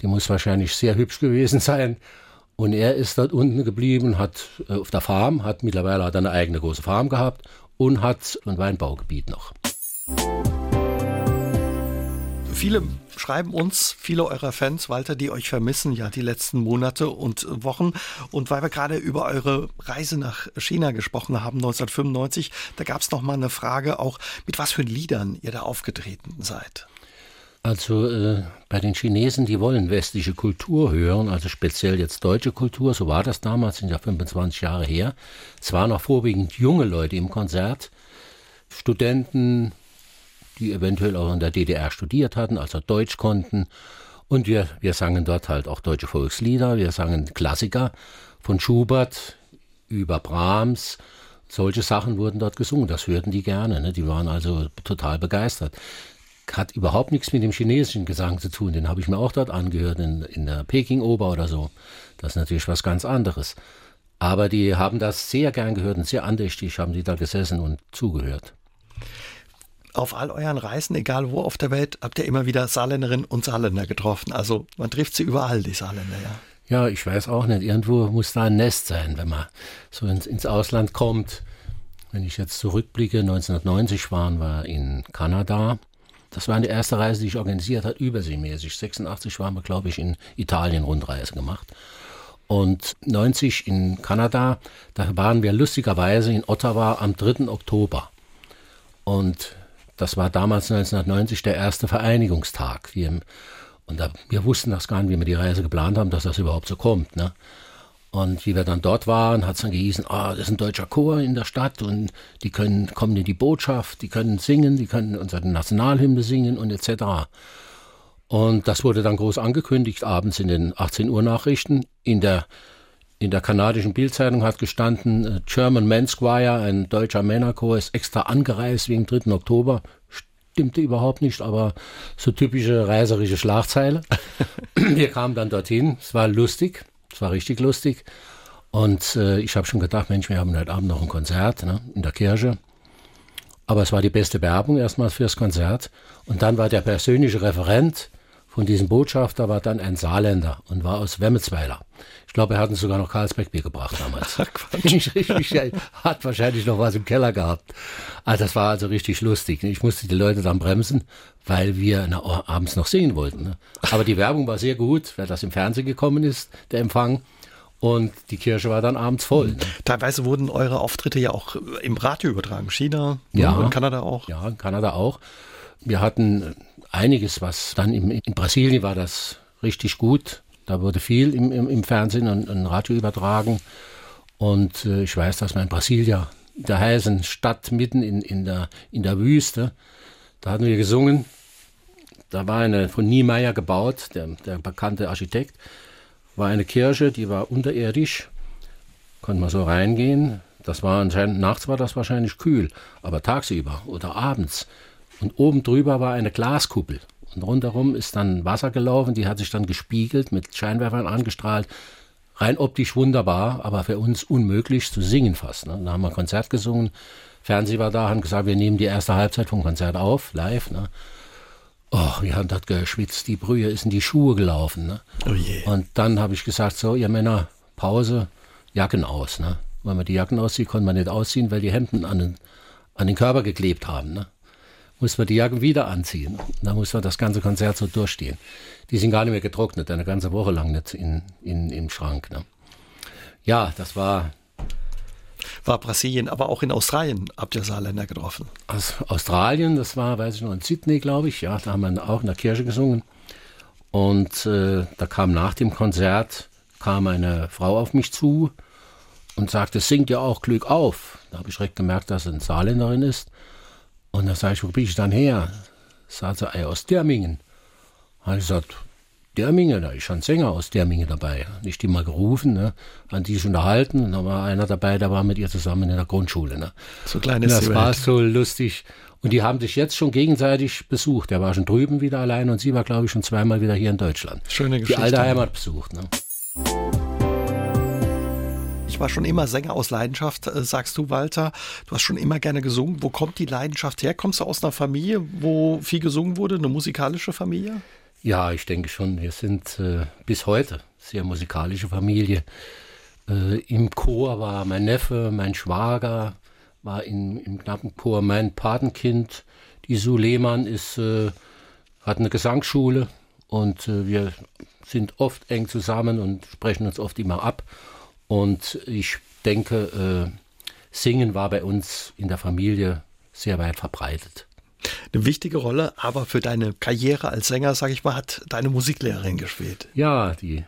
Die muss wahrscheinlich sehr hübsch gewesen (laughs) sein. Und er ist dort unten geblieben, hat äh, auf der Farm, hat mittlerweile hat eine eigene große Farm gehabt und hat ein Weinbaugebiet noch. Viele schreiben uns, viele eurer Fans, Walter, die euch vermissen, ja, die letzten Monate und Wochen. Und weil wir gerade über eure Reise nach China gesprochen haben, 1995, da gab es noch mal eine Frage auch, mit was für Liedern ihr da aufgetreten seid. Also äh, bei den Chinesen, die wollen westliche Kultur hören, also speziell jetzt deutsche Kultur, so war das damals, sind ja 25 Jahre her. Es waren auch vorwiegend junge Leute im Konzert, Studenten, die eventuell auch in der DDR studiert hatten, also Deutsch konnten. Und wir, wir sangen dort halt auch deutsche Volkslieder, wir sangen Klassiker von Schubert über Brahms. Solche Sachen wurden dort gesungen, das hörten die gerne, ne? die waren also total begeistert. Hat überhaupt nichts mit dem chinesischen Gesang zu tun, den habe ich mir auch dort angehört, in, in der Peking-Oper oder so. Das ist natürlich was ganz anderes. Aber die haben das sehr gern gehört und sehr andächtig haben die da gesessen und zugehört auf all euren Reisen, egal wo auf der Welt, habt ihr immer wieder Saarländerinnen und Saarländer getroffen. Also man trifft sie überall, die Saarländer, ja. Ja, ich weiß auch nicht. Irgendwo muss da ein Nest sein, wenn man so ins, ins Ausland kommt. Wenn ich jetzt zurückblicke, 1990 waren wir in Kanada. Das war die erste Reise, die ich organisiert habe, überseemäßig. 86 waren wir, glaube ich, in Italien Rundreise gemacht. Und 90 in Kanada, da waren wir lustigerweise in Ottawa am 3. Oktober. Und das war damals 1990 der erste Vereinigungstag. Wir, und da, wir wussten das gar nicht, wie wir die Reise geplant haben, dass das überhaupt so kommt. Ne? Und wie wir dann dort waren, hat es dann gehießen, ah, das ist ein deutscher Chor in der Stadt und die können, kommen in die Botschaft, die können singen, die können unsere Nationalhymne singen und etc. Und das wurde dann groß angekündigt, abends in den 18 Uhr Nachrichten. In der in der kanadischen Bildzeitung hat gestanden, äh, German Men's Choir, ein deutscher Männerchor, ist extra angereist wegen 3. Oktober. Stimmte überhaupt nicht, aber so typische reiserische Schlagzeile. (laughs) Wir kamen dann dorthin, es war lustig, es war richtig lustig. Und äh, ich habe schon gedacht, Mensch, wir haben heute Abend noch ein Konzert ne, in der Kirche. Aber es war die beste Werbung erstmal fürs Konzert. Und dann war der persönliche Referent von diesem Botschafter war dann ein Saarländer und war aus Wemmelsweiler. Ich glaube, er hat uns sogar noch Karlsbergbier gebracht damals. (laughs) ich richtig, hat wahrscheinlich noch was im Keller gehabt. Also das war also richtig lustig. Ich musste die Leute dann bremsen, weil wir na, oh, abends noch singen wollten. Ne? Aber die Werbung war sehr gut, weil das im Fernsehen gekommen ist, der Empfang. Und die Kirche war dann abends voll. Ne? Teilweise wurden eure Auftritte ja auch im Radio übertragen. China ja, und Kanada auch. Ja, in Kanada auch. Wir hatten einiges, was dann im, in Brasilien war das richtig gut. Da wurde viel im, im, im Fernsehen und, und, Radio übertragen. Und äh, ich weiß, dass wir in Brasilia, der heißen Stadt mitten in, in, der, in der Wüste, da hatten wir gesungen. Da war eine von Niemeyer gebaut, der, der bekannte Architekt, war eine Kirche, die war unterirdisch, konnte man so reingehen. Das war anscheinend, nachts war das wahrscheinlich kühl, aber tagsüber oder abends und oben drüber war eine Glaskuppel. Und rundherum ist dann Wasser gelaufen, die hat sich dann gespiegelt, mit Scheinwerfern angestrahlt. Rein optisch wunderbar, aber für uns unmöglich zu singen fast. Ne? Da haben wir ein Konzert gesungen, Fernsehen war da, haben gesagt, wir nehmen die erste Halbzeit vom Konzert auf, live. Ne? Oh, wir haben dort geschwitzt, die Brühe ist in die Schuhe gelaufen. Ne? Oh je. Und dann habe ich gesagt, so, ihr Männer, Pause, Jacken aus. Ne? Wenn man die Jacken auszieht, konnte man nicht ausziehen, weil die Hemden an den, an den Körper geklebt haben. Ne? Muss man die Jacken wieder anziehen. Da muss man das ganze Konzert so durchstehen. Die sind gar nicht mehr getrocknet, eine ganze Woche lang nicht in, in, im Schrank. Ne? Ja, das war war Brasilien, aber auch in Australien habt ihr Saarländer getroffen. Aus Australien, das war, weiß ich noch, in Sydney, glaube ich. Ja, da haben wir auch in der Kirche gesungen. Und äh, da kam nach dem Konzert, kam eine Frau auf mich zu und sagte, singt ja auch Glück auf. Da habe ich direkt gemerkt, dass sie eine Saarländerin ist. Und da sage ich, wo bin ich dann her? Sagt sie, aus Dermingen. Habe ich gesagt, Derminge, da ist schon ein Sänger aus Derminge dabei. Nicht die mal gerufen, ne? an die sich unterhalten. Und da war einer dabei, der war mit ihr zusammen in der Grundschule. Ne? So kleines Das war so lustig. Und die haben sich jetzt schon gegenseitig besucht. Der war schon drüben wieder allein und sie war, glaube ich, schon zweimal wieder hier in Deutschland. Schöne Geschichte. Die alte Heimat besucht. Ne? Ich war schon immer Sänger aus Leidenschaft, äh, sagst du, Walter. Du hast schon immer gerne gesungen. Wo kommt die Leidenschaft her? Kommst du aus einer Familie, wo viel gesungen wurde, eine musikalische Familie? Ja, ich denke schon. Wir sind äh, bis heute sehr musikalische Familie. Äh, Im Chor war mein Neffe, mein Schwager, war in, im knappen Chor mein Patenkind. Die Sue Lehmann ist, äh, hat eine Gesangsschule und äh, wir sind oft eng zusammen und sprechen uns oft immer ab. Und ich denke, äh, Singen war bei uns in der Familie sehr weit verbreitet. Eine wichtige Rolle, aber für deine Karriere als Sänger, sag ich mal, hat deine Musiklehrerin gespielt. Ja, die,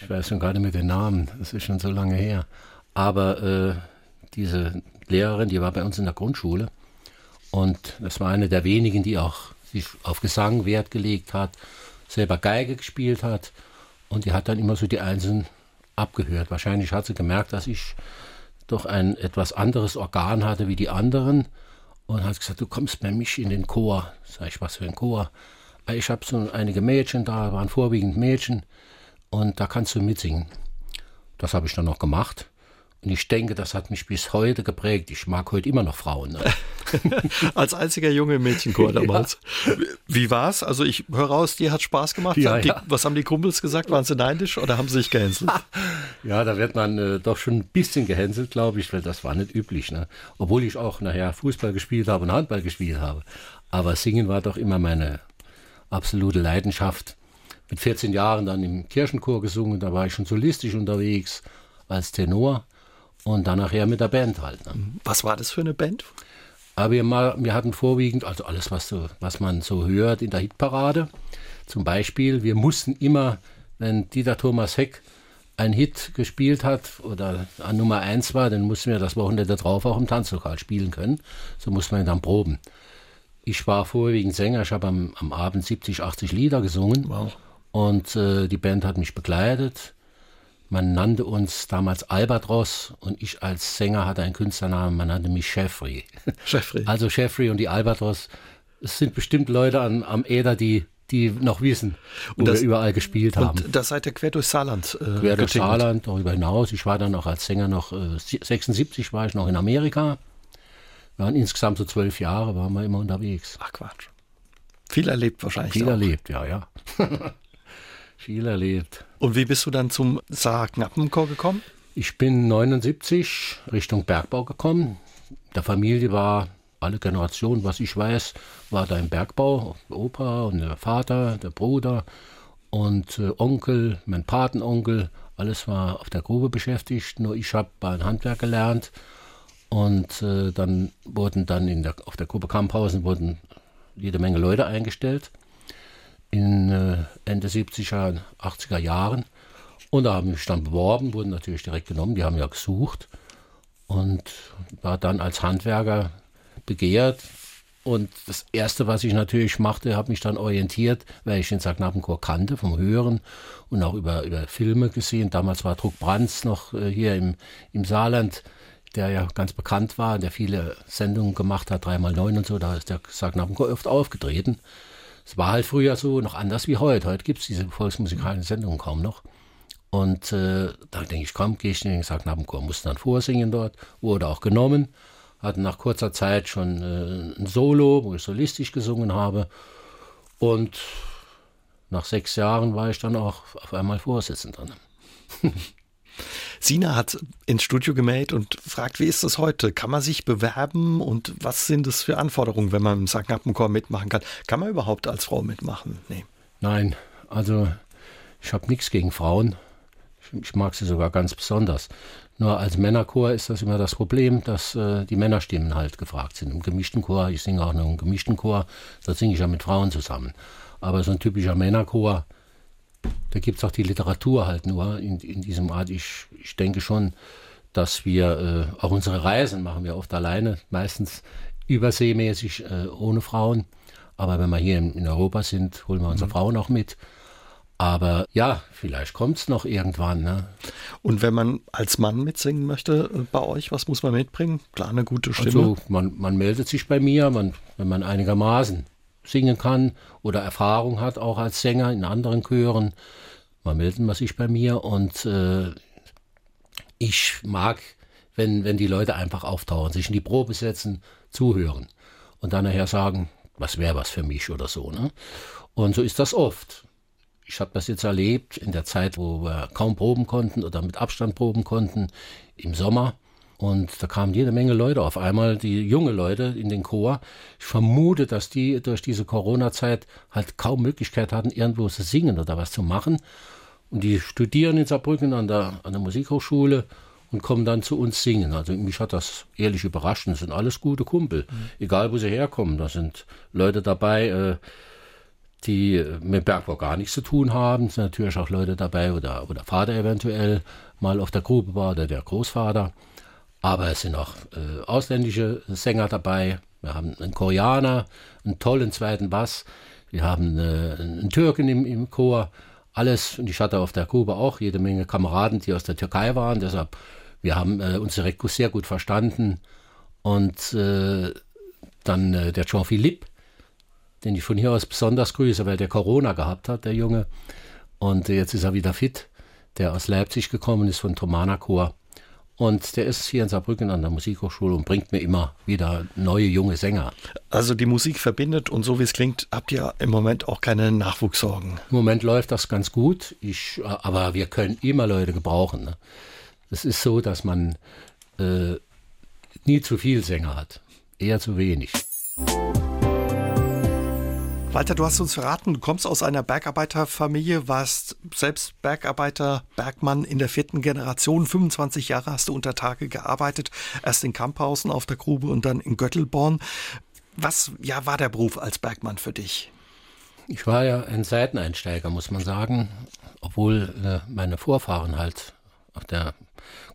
ich weiß schon gar nicht mehr den Namen, das ist schon so lange her. Aber äh, diese Lehrerin, die war bei uns in der Grundschule und das war eine der wenigen, die auch sich auf Gesang Wert gelegt hat, selber Geige gespielt hat und die hat dann immer so die Einzelnen abgehört. Wahrscheinlich hat sie gemerkt, dass ich doch ein etwas anderes Organ hatte wie die anderen und hat gesagt, du kommst bei mich in den Chor. Sag ich, was für ein Chor? Ich habe so einige Mädchen da, waren vorwiegend Mädchen und da kannst du mitsingen. Das habe ich dann noch gemacht. Und ich denke, das hat mich bis heute geprägt. Ich mag heute immer noch Frauen. Ne? (laughs) Als einziger Junge im Mädchenchor (laughs) damals. Ja. Wie war's? Also ich höre raus, dir hat Spaß gemacht. Ja, die, ja. Was haben die Kumpels gesagt? Waren sie neidisch oder haben sie sich gehänselt? (laughs) ja, da wird man äh, doch schon ein bisschen gehänselt, glaube ich, weil das war nicht üblich. Ne? Obwohl ich auch nachher Fußball gespielt habe und Handball gespielt habe. Aber Singen war doch immer meine absolute Leidenschaft. Mit 14 Jahren dann im Kirchenchor gesungen, da war ich schon solistisch unterwegs als Tenor und dann nachher mit der Band halt. Ne? Was war das für eine Band? Aber wir, wir hatten vorwiegend, also alles, was, so, was man so hört in der Hitparade. Zum Beispiel, wir mussten immer, wenn Dieter Thomas Heck ein Hit gespielt hat oder an Nummer eins war, dann mussten wir das Wochenende drauf auch im Tanzlokal spielen können. So musste man dann proben. Ich war vorwiegend Sänger, ich habe am, am Abend 70, 80 Lieder gesungen. Wow. Und äh, die Band hat mich begleitet. Man nannte uns damals Albatros und ich als Sänger hatte einen Künstlernamen, man nannte mich Jeffrey. Jeffrey. (laughs) Also Jeffrey und die Albatros, es sind bestimmt Leute an, am Äder, die, die noch wissen, wo das, wir überall gespielt haben. Und das seid ihr quer durch Saarland. Äh, quer durch Saarland, darüber hinaus. Ich war dann auch als Sänger noch, äh, 76 war ich noch in Amerika. Wir waren insgesamt so zwölf Jahre, waren wir immer unterwegs. Ach Quatsch. Viel erlebt wahrscheinlich. Viel auch. erlebt, ja, ja. (laughs) viel erlebt. Und wie bist du dann zum Saar-Knappenchor gekommen? Ich bin 79 Richtung Bergbau gekommen. Der Familie war alle Generationen, was ich weiß, war da im Bergbau. Opa und der Vater, der Bruder und äh, Onkel, mein Patenonkel, alles war auf der Grube beschäftigt. Nur ich habe ein Handwerk gelernt. Und äh, dann wurden dann in der, auf der Grube Kamphausen wurden jede Menge Leute eingestellt in äh, Ende 70er, 80er Jahren. Und da haben mich dann beworben, wurden natürlich direkt genommen, die haben ja gesucht. Und war dann als Handwerker begehrt. Und das Erste, was ich natürlich machte, habe mich dann orientiert, weil ich den Sagnappenchor kannte, vom Hören und auch über, über Filme gesehen. Damals war Druck Brands noch äh, hier im, im Saarland, der ja ganz bekannt war, der viele Sendungen gemacht hat, dreimal neun und so. Da ist der Sagnappenchor oft aufgetreten. Es war halt früher so noch anders wie heute. Heute gibt es diese volksmusikalischen Sendungen kaum noch. Und äh, da denke ich, komm, gehe ich in den Sacknappenchor, musste dann vorsingen dort, wurde auch genommen, hatten nach kurzer Zeit schon äh, ein Solo, wo ich solistisch gesungen habe. Und nach sechs Jahren war ich dann auch auf einmal Vorsitzender. (laughs) Sina hat ins Studio gemeldet und fragt, wie ist das heute? Kann man sich bewerben und was sind es für Anforderungen, wenn man im Sacknappenchor mitmachen kann? Kann man überhaupt als Frau mitmachen? Nee. Nein, also ich habe nichts gegen Frauen. Ich mag sie sogar ganz besonders. Nur als Männerchor ist das immer das Problem, dass äh, die Männerstimmen halt gefragt sind. Im gemischten Chor, ich singe auch noch im gemischten Chor, da singe ich ja mit Frauen zusammen. Aber so ein typischer Männerchor, da gibt es auch die Literatur halt nur in, in diesem Art. Ich, ich denke schon, dass wir äh, auch unsere Reisen machen wir oft alleine, meistens überseemäßig äh, ohne Frauen. Aber wenn wir hier in, in Europa sind, holen wir unsere mhm. Frauen auch mit. Aber ja, vielleicht kommt es noch irgendwann. Ne? Und wenn man als Mann mitsingen möchte äh, bei euch, was muss man mitbringen? Klar, eine gute Stimme. Also man, man meldet sich bei mir, man, wenn man einigermaßen singen kann oder Erfahrung hat, auch als Sänger in anderen Chören. Man meldet man sich bei mir und äh, ich mag, wenn, wenn die Leute einfach auftauchen, sich in die Probe setzen, zuhören und dann nachher sagen, was wäre was für mich oder so. Ne? Und so ist das oft. Ich habe das jetzt erlebt in der Zeit, wo wir kaum proben konnten oder mit Abstand proben konnten, im Sommer. Und da kamen jede Menge Leute auf einmal, die junge Leute in den Chor. Ich vermute, dass die durch diese Corona-Zeit halt kaum Möglichkeit hatten, irgendwo zu singen oder was zu machen. Und die studieren in Saarbrücken an der, an der Musikhochschule und kommen dann zu uns singen. Also mich hat das ehrlich überrascht. Das sind alles gute Kumpel, mhm. egal wo sie herkommen. Da sind Leute dabei, äh, die mit Bergbau gar nichts zu tun haben. Es sind natürlich auch Leute dabei, wo der, wo der Vater eventuell mal auf der Grube war oder der Großvater. Aber es sind auch äh, ausländische Sänger dabei. Wir haben einen Koreaner, einen tollen zweiten Bass. Wir haben äh, einen Türken im, im Chor. Alles. Und ich hatte auf der Grube auch jede Menge Kameraden, die aus der Türkei waren. Deshalb, wir haben äh, uns direkt sehr gut verstanden. Und äh, dann äh, der Jean-Philippe, den ich von hier aus besonders grüße, weil der Corona gehabt hat, der Junge. Und jetzt ist er wieder fit, der aus Leipzig gekommen ist, von Tomana Chor. Und der ist hier in Saarbrücken an der Musikhochschule und bringt mir immer wieder neue junge Sänger. Also die Musik verbindet und so wie es klingt, habt ihr im Moment auch keine Nachwuchssorgen. Im Moment läuft das ganz gut, ich, aber wir können immer Leute gebrauchen. Ne? Es ist so, dass man äh, nie zu viel Sänger hat, eher zu wenig. Walter, du hast uns verraten, du kommst aus einer Bergarbeiterfamilie, warst selbst Bergarbeiter, Bergmann in der vierten Generation. 25 Jahre hast du unter Tage gearbeitet, erst in Kamphausen auf der Grube und dann in Göttelborn. Was ja, war der Beruf als Bergmann für dich? Ich war ja ein Seiteneinsteiger, muss man sagen, obwohl äh, meine Vorfahren halt auf der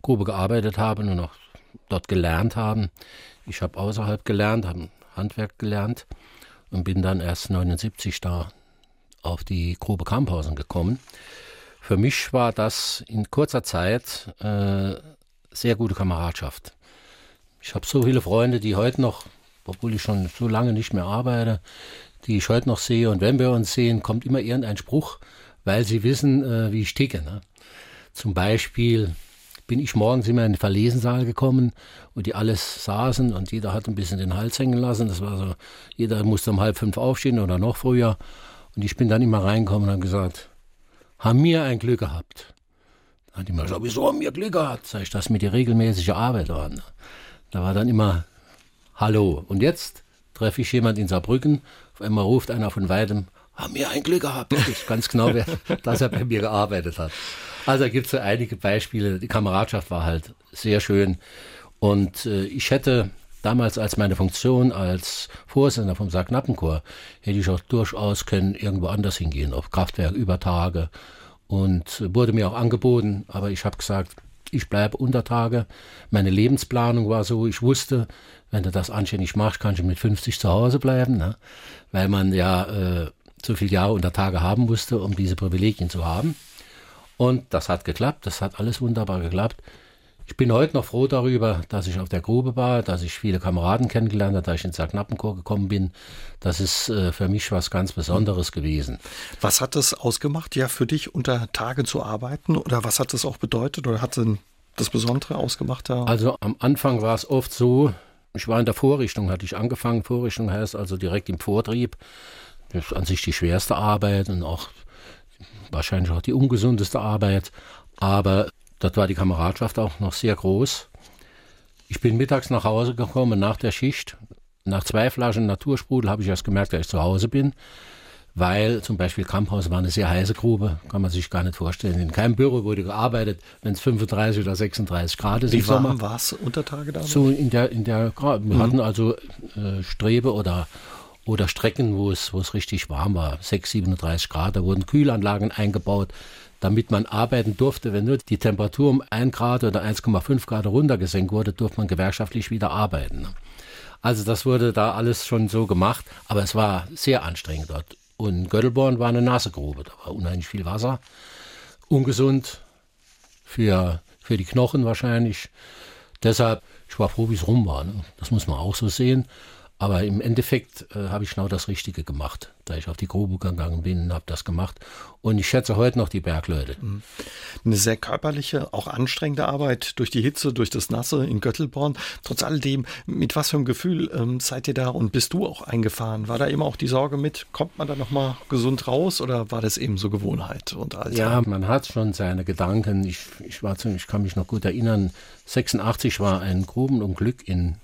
Grube gearbeitet haben und auch dort gelernt haben. Ich habe außerhalb gelernt, habe Handwerk gelernt und bin dann erst 79 da auf die Grube Kamphausen gekommen. Für mich war das in kurzer Zeit äh, sehr gute Kameradschaft. Ich habe so viele Freunde, die heute noch, obwohl ich schon so lange nicht mehr arbeite, die ich heute noch sehe. Und wenn wir uns sehen, kommt immer irgendein Spruch, weil sie wissen, äh, wie ich ticke. Ne? Zum Beispiel, bin ich morgens immer in den Verlesensaal gekommen, wo die alles saßen und jeder hat ein bisschen den Hals hängen lassen. Das war so, jeder musste um halb fünf aufstehen oder noch früher. Und ich bin dann immer reingekommen und habe gesagt, haben wir ein Glück gehabt. Dann hat die immer gesagt, wieso haben wir Glück gehabt? Sag ich, das mit der regelmäßige Arbeit war. Da war dann immer Hallo. Und jetzt treffe ich jemand in Saarbrücken, auf einmal ruft einer von weitem, haben wir ein Glück gehabt. Ich weiß ganz genau, wer, (laughs) dass er bei mir gearbeitet hat. Also gibt es so einige Beispiele. Die Kameradschaft war halt sehr schön. Und äh, ich hätte damals als meine Funktion als Vorsitzender vom Saarknappenchor, hätte ich auch durchaus können irgendwo anders hingehen, auf Kraftwerk über Tage. Und wurde mir auch angeboten, aber ich habe gesagt, ich bleibe unter Tage. Meine Lebensplanung war so, ich wusste, wenn du das anständig machst, kannst du mit 50 zu Hause bleiben, ne? weil man ja äh, so viele Jahre unter Tage haben musste, um diese Privilegien zu haben. Und das hat geklappt, das hat alles wunderbar geklappt. Ich bin heute noch froh darüber, dass ich auf der Grube war, dass ich viele Kameraden kennengelernt habe, dass ich ins Saarknappenchor gekommen bin. Das ist äh, für mich was ganz Besonderes gewesen. Was hat das ausgemacht, ja, für dich unter Tage zu arbeiten? Oder was hat das auch bedeutet? Oder hat das Besondere ausgemacht? Da? Also am Anfang war es oft so, Ich war in der Vorrichtung, hatte ich angefangen. Vorrichtung heißt also direkt im Vortrieb. Das ist an sich die schwerste Arbeit und auch wahrscheinlich auch die ungesundeste Arbeit. Aber dort war die Kameradschaft auch noch sehr groß. Ich bin mittags nach Hause gekommen nach der Schicht. Nach zwei Flaschen Natursprudel habe ich erst gemerkt, dass ich zu Hause bin weil zum Beispiel Kamphaus war eine sehr heiße Grube, kann man sich gar nicht vorstellen. In keinem Büro wurde gearbeitet, wenn es 35 oder 36 Grad ist. Wie warm war es unter Tage da? So in der, in der, wir mhm. hatten also äh, Strebe oder, oder Strecken, wo es, wo es richtig warm war, 6, 37 Grad. Da wurden Kühlanlagen eingebaut, damit man arbeiten durfte. Wenn nur die Temperatur um 1 Grad oder 1,5 Grad runtergesenkt wurde, durfte man gewerkschaftlich wieder arbeiten. Also das wurde da alles schon so gemacht, aber es war sehr anstrengend dort. Und Göttelborn war eine nasse Grube, da war unheimlich viel Wasser. Ungesund für, für die Knochen wahrscheinlich. Deshalb, ich war froh, wie es rum war. Ne? Das muss man auch so sehen. Aber im Endeffekt äh, habe ich genau das Richtige gemacht, da ich auf die Grube gegangen bin und habe das gemacht. Und ich schätze heute noch die Bergleute. Mhm. Eine sehr körperliche, auch anstrengende Arbeit durch die Hitze, durch das Nasse in Göttelborn. Trotz alledem, mit was für einem Gefühl ähm, seid ihr da und bist du auch eingefahren? War da immer auch die Sorge mit, kommt man da nochmal gesund raus oder war das eben so Gewohnheit und Alltag? Ja, man hat schon seine Gedanken. Ich, ich, war, ich kann mich noch gut erinnern, 86 war ein Grubenunglück in,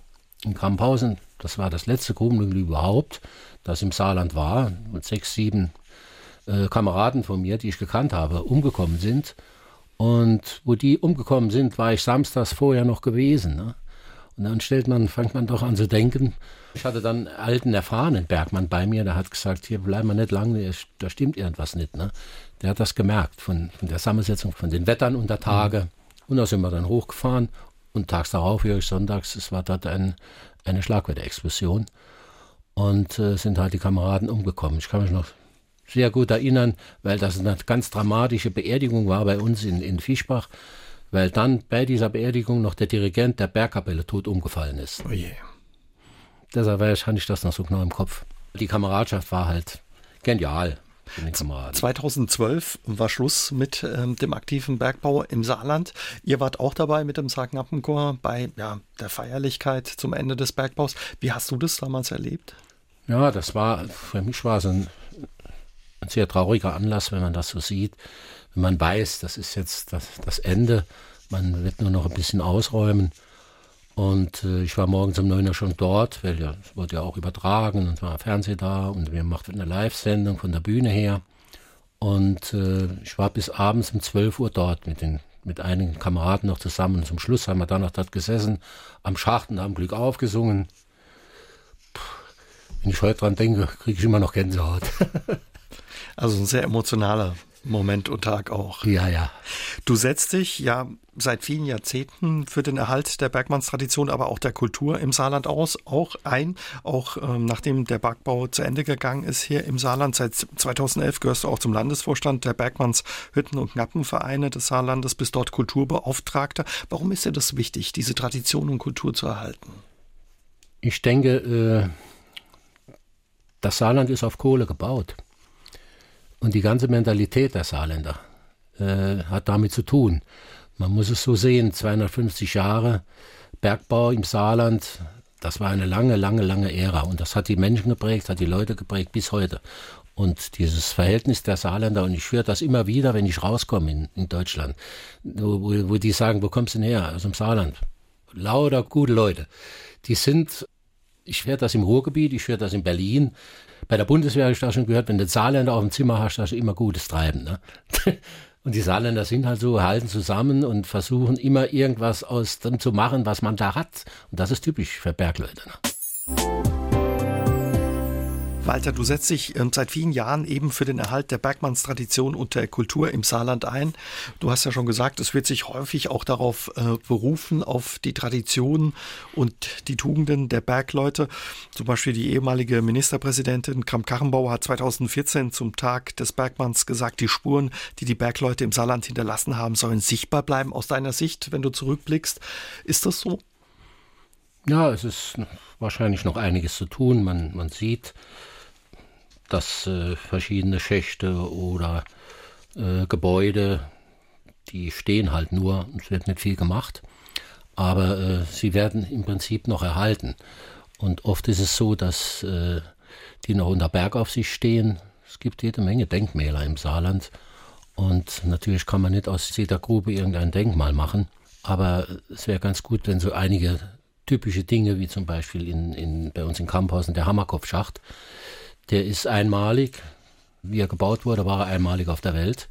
in Kramphausen das war das letzte Grubenunglück überhaupt, das im Saarland war. Und sechs, sieben äh, Kameraden von mir, die ich gekannt habe, umgekommen sind. Und wo die umgekommen sind, war ich samstags vorher noch gewesen. Ne? Und dann stellt man, fängt man doch an zu denken. Ich hatte dann einen alten, erfahrenen Bergmann bei mir, der hat gesagt, hier bleiben wir nicht lange, da stimmt irgendwas nicht. Ne? Der hat das gemerkt von, von der Zusammensetzung von den Wettern unter Tage. Mhm. Und da sind wir dann hochgefahren. Und tags darauf höre ich sonntags, es war dort ein, eine Schlagwetterexplosion und äh, sind halt die Kameraden umgekommen. Ich kann mich noch sehr gut erinnern, weil das eine ganz dramatische Beerdigung war bei uns in, in Fischbach, weil dann bei dieser Beerdigung noch der Dirigent der Bergkapelle tot umgefallen ist. Oh je. Deshalb hatte ich das noch so genau im Kopf. Die Kameradschaft war halt genial. 2012 war Schluss mit ähm, dem aktiven Bergbau im Saarland. Ihr wart auch dabei mit dem Sagenappenchor bei ja, der Feierlichkeit zum Ende des Bergbaus. Wie hast du das damals erlebt? Ja, das war, für mich war es ein, ein sehr trauriger Anlass, wenn man das so sieht. Wenn man weiß, das ist jetzt das, das Ende, man wird nur noch ein bisschen ausräumen. Und äh, ich war morgens um 9 Uhr schon dort, weil ja, es wurde ja auch übertragen und war Fernsehen da und wir machten eine Live-Sendung von der Bühne her. Und äh, ich war bis abends um 12 Uhr dort mit, den, mit einigen Kameraden noch zusammen. Und zum Schluss haben wir dann noch dort gesessen, am Schacht und haben Glück aufgesungen. Puh, wenn ich heute dran denke, kriege ich immer noch Gänsehaut. (laughs) also ein sehr emotionaler Moment und Tag auch. Ja, ja. Du setzt dich ja seit vielen Jahrzehnten für den Erhalt der Bergmannstradition, aber auch der Kultur im Saarland aus, auch ein, auch ähm, nachdem der Bergbau zu Ende gegangen ist hier im Saarland. Seit 2011 gehörst du auch zum Landesvorstand der Bergmanns Hütten- und Knappenvereine des Saarlandes, bist dort Kulturbeauftragter. Warum ist dir das wichtig, diese Tradition und Kultur zu erhalten? Ich denke, äh, das Saarland ist auf Kohle gebaut. Und die ganze Mentalität der Saarländer äh, hat damit zu tun. Man muss es so sehen, 250 Jahre Bergbau im Saarland, das war eine lange, lange, lange Ära. Und das hat die Menschen geprägt, hat die Leute geprägt bis heute. Und dieses Verhältnis der Saarländer, und ich höre das immer wieder, wenn ich rauskomme in, in Deutschland, wo, wo, die sagen, wo kommst du denn her? Aus dem Saarland. Lauter gute Leute. Die sind, ich höre das im Ruhrgebiet, ich höre das in Berlin, bei der Bundeswehr habe ich da schon gehört, wenn du Saarländer auf dem Zimmer hast, hast du immer gutes Treiben. Ne? (laughs) Und die Saarländer sind halt so, halten zusammen und versuchen immer irgendwas aus dem zu machen, was man da hat. Und das ist typisch für Bergleute. Ne? Walter, du setzt dich ähm, seit vielen Jahren eben für den Erhalt der Bergmannstradition und der Kultur im Saarland ein. Du hast ja schon gesagt, es wird sich häufig auch darauf äh, berufen, auf die Tradition und die Tugenden der Bergleute. Zum Beispiel die ehemalige Ministerpräsidentin Kramp-Karrenbauer hat 2014 zum Tag des Bergmanns gesagt, die Spuren, die die Bergleute im Saarland hinterlassen haben, sollen sichtbar bleiben aus deiner Sicht, wenn du zurückblickst. Ist das so? Ja, es ist wahrscheinlich noch einiges zu tun. Man, man sieht, dass äh, verschiedene Schächte oder äh, Gebäude, die stehen halt nur, es wird nicht viel gemacht. aber äh, sie werden im Prinzip noch erhalten. Und oft ist es so, dass äh, die noch unter Bergaufsicht stehen. Es gibt jede Menge Denkmäler im Saarland. Und natürlich kann man nicht aus jeder Grube irgendein Denkmal machen. Aber es wäre ganz gut, wenn so einige typische Dinge, wie zum Beispiel in, in, bei uns in Kamphausen der Hammerkopfschacht, der ist einmalig. Wie er gebaut wurde, war er einmalig auf der Welt.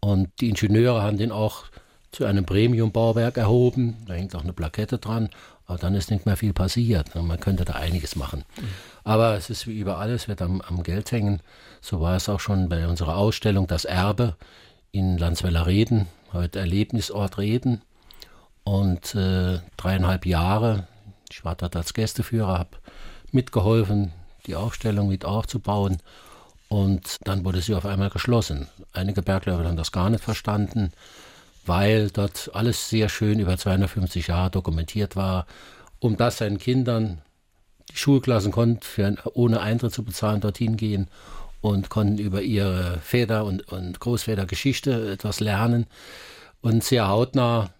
Und die Ingenieure haben den auch zu einem Premium-Bauwerk erhoben. Da hängt auch eine Plakette dran. Aber dann ist nicht mehr viel passiert. Man könnte da einiges machen. Aber es ist wie überall, es wird am, am, Geld hängen. So war es auch schon bei unserer Ausstellung Das Erbe in Landsweller Reden, heute Erlebnisort Reden. Und äh, dreieinhalb Jahre, ich war dort als Gästeführer, habe mitgeholfen, die Aufstellung mit aufzubauen. Und dann wurde sie auf einmal geschlossen. Einige Bergleute haben das gar nicht verstanden weil dort alles sehr schön über 250 Jahre dokumentiert war, um das seinen Kindern, die Schulklassen konnten für, ohne Eintritt zu bezahlen dorthin gehen und konnten über ihre Väter und, und Großväter Geschichte etwas lernen und sehr hautnah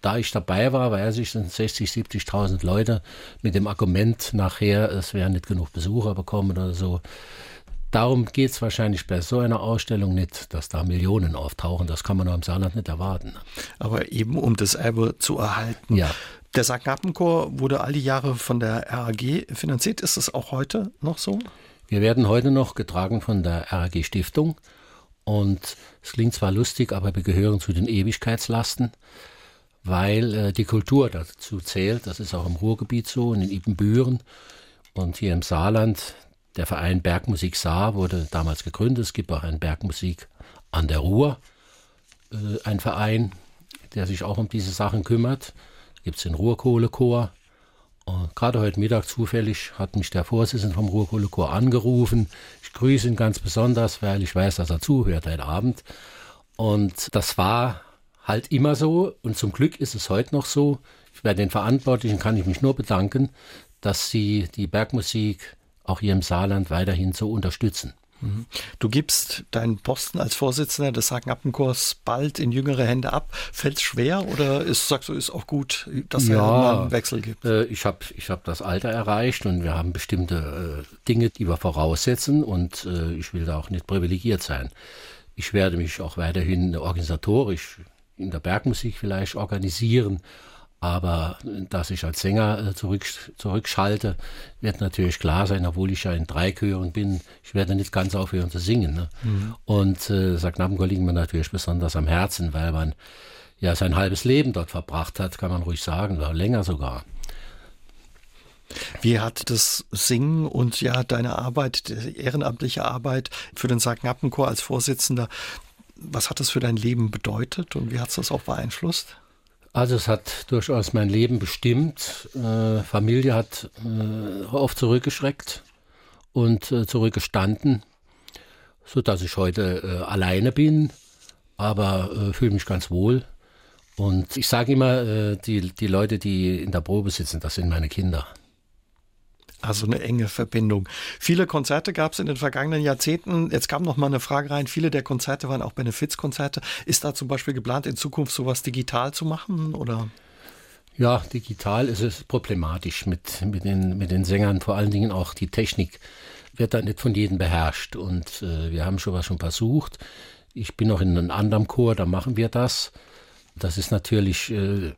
da ich dabei war, weiß ich, sind 60, 70.000 Leute mit dem Argument nachher, es wären nicht genug Besucher bekommen oder so, Darum geht es wahrscheinlich bei so einer Ausstellung nicht, dass da Millionen auftauchen. Das kann man nur im Saarland nicht erwarten. Aber eben um das Erbe zu erhalten. Ja. Der Sacknappenchor wurde all die Jahre von der RAG finanziert. Ist es auch heute noch so? Wir werden heute noch getragen von der RAG Stiftung. Und es klingt zwar lustig, aber wir gehören zu den Ewigkeitslasten, weil äh, die Kultur dazu zählt. Das ist auch im Ruhrgebiet so und in Ibbenbüren. Und hier im Saarland, der Verein Bergmusik Saar wurde damals gegründet. Es gibt auch ein Bergmusik an der Ruhr, äh, ein Verein, der sich auch um diese Sachen kümmert. Da gibt es den Ruhrkohlechor. Gerade heute Mittag zufällig hat mich der Vorsitzende vom Ruhrkohlechor angerufen. Ich grüße ihn ganz besonders, weil ich weiß, dass er zuhört heute Abend. Und das war halt immer so und zum Glück ist es heute noch so. Bei den Verantwortlichen kann ich mich nur bedanken, dass sie die Bergmusik auch hier im Saarland weiterhin zu unterstützen. Mhm. Du gibst deinen Posten als Vorsitzender des Sagenappenkurs bald in jüngere Hände ab. Fällt es schwer oder ist, sagst du, ist auch gut, dass ja, es einen Wechsel gibt? Äh, ich habe ich hab das Alter erreicht und wir haben bestimmte äh, Dinge, die wir voraussetzen und äh, ich will da auch nicht privilegiert sein. Ich werde mich auch weiterhin organisatorisch in der Bergmusik vielleicht organisieren aber dass ich als Sänger äh, zurück, zurückschalte, wird natürlich klar sein, obwohl ich ja in drei Chören bin. Ich werde nicht ganz aufhören zu singen. Ne? Mhm. Und äh, Sagnamko liegt mir natürlich besonders am Herzen, weil man ja sein halbes Leben dort verbracht hat, kann man ruhig sagen, oder länger sogar. Wie hat das Singen und ja deine Arbeit, die ehrenamtliche Arbeit für den Sagnappenchor als Vorsitzender, was hat das für dein Leben bedeutet und wie hat es das auch beeinflusst? Also es hat durchaus mein Leben bestimmt. Äh, Familie hat äh, oft zurückgeschreckt und äh, zurückgestanden, so dass ich heute alleine bin, aber fühle mich ganz wohl. Und ich sage immer, die, die Leute, die in der Probe sitzen, das sind meine Kinder. Also eine enge Verbindung. Viele Konzerte gab es in den vergangenen Jahrzehnten. Jetzt kam noch mal eine Frage rein. Viele der Konzerte waren auch Benefizkonzerte. Ist da zum Beispiel geplant, in Zukunft sowas digital zu machen oder? Ja, digital ist es problematisch mit, mit, den, mit den Sängern. Vor allen Dingen auch die Technik wird da nicht von jedem beherrscht. Und äh, wir haben schon was schon versucht. Ich bin noch in einem anderen Chor, da machen wir das. Das ist natürlich äh,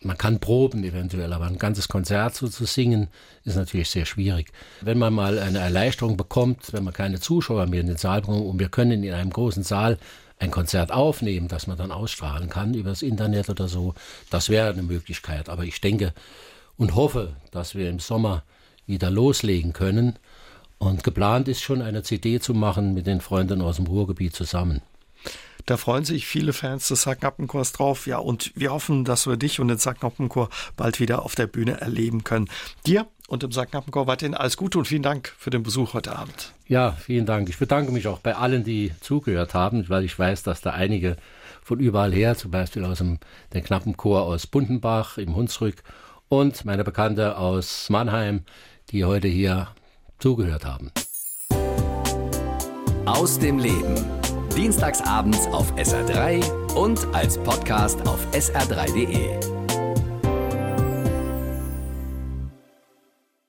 man kann proben eventuell, aber ein ganzes Konzert so zu singen, ist natürlich sehr schwierig. Wenn man mal eine Erleichterung bekommt, wenn man keine Zuschauer mehr in den Saal bekommt und wir können in einem großen Saal ein Konzert aufnehmen, das man dann ausstrahlen kann über das Internet oder so, das wäre eine Möglichkeit. Aber ich denke und hoffe, dass wir im Sommer wieder loslegen können. Und geplant ist schon eine CD zu machen mit den Freunden aus dem Ruhrgebiet zusammen. Da freuen sich viele Fans des Sacknappenchors drauf. Ja, und wir hoffen, dass wir dich und den Sacknappenchor bald wieder auf der Bühne erleben können. Dir und dem Sacknappenchor weiterhin alles Gute und vielen Dank für den Besuch heute Abend. Ja, vielen Dank. Ich bedanke mich auch bei allen, die zugehört haben, weil ich weiß, dass da einige von überall her, zum Beispiel aus dem den Knappenchor aus Bundenbach im Hunsrück und meine Bekannte aus Mannheim, die heute hier zugehört haben. Aus dem Leben dienstagsabends auf SR3 und als Podcast auf sr3.de.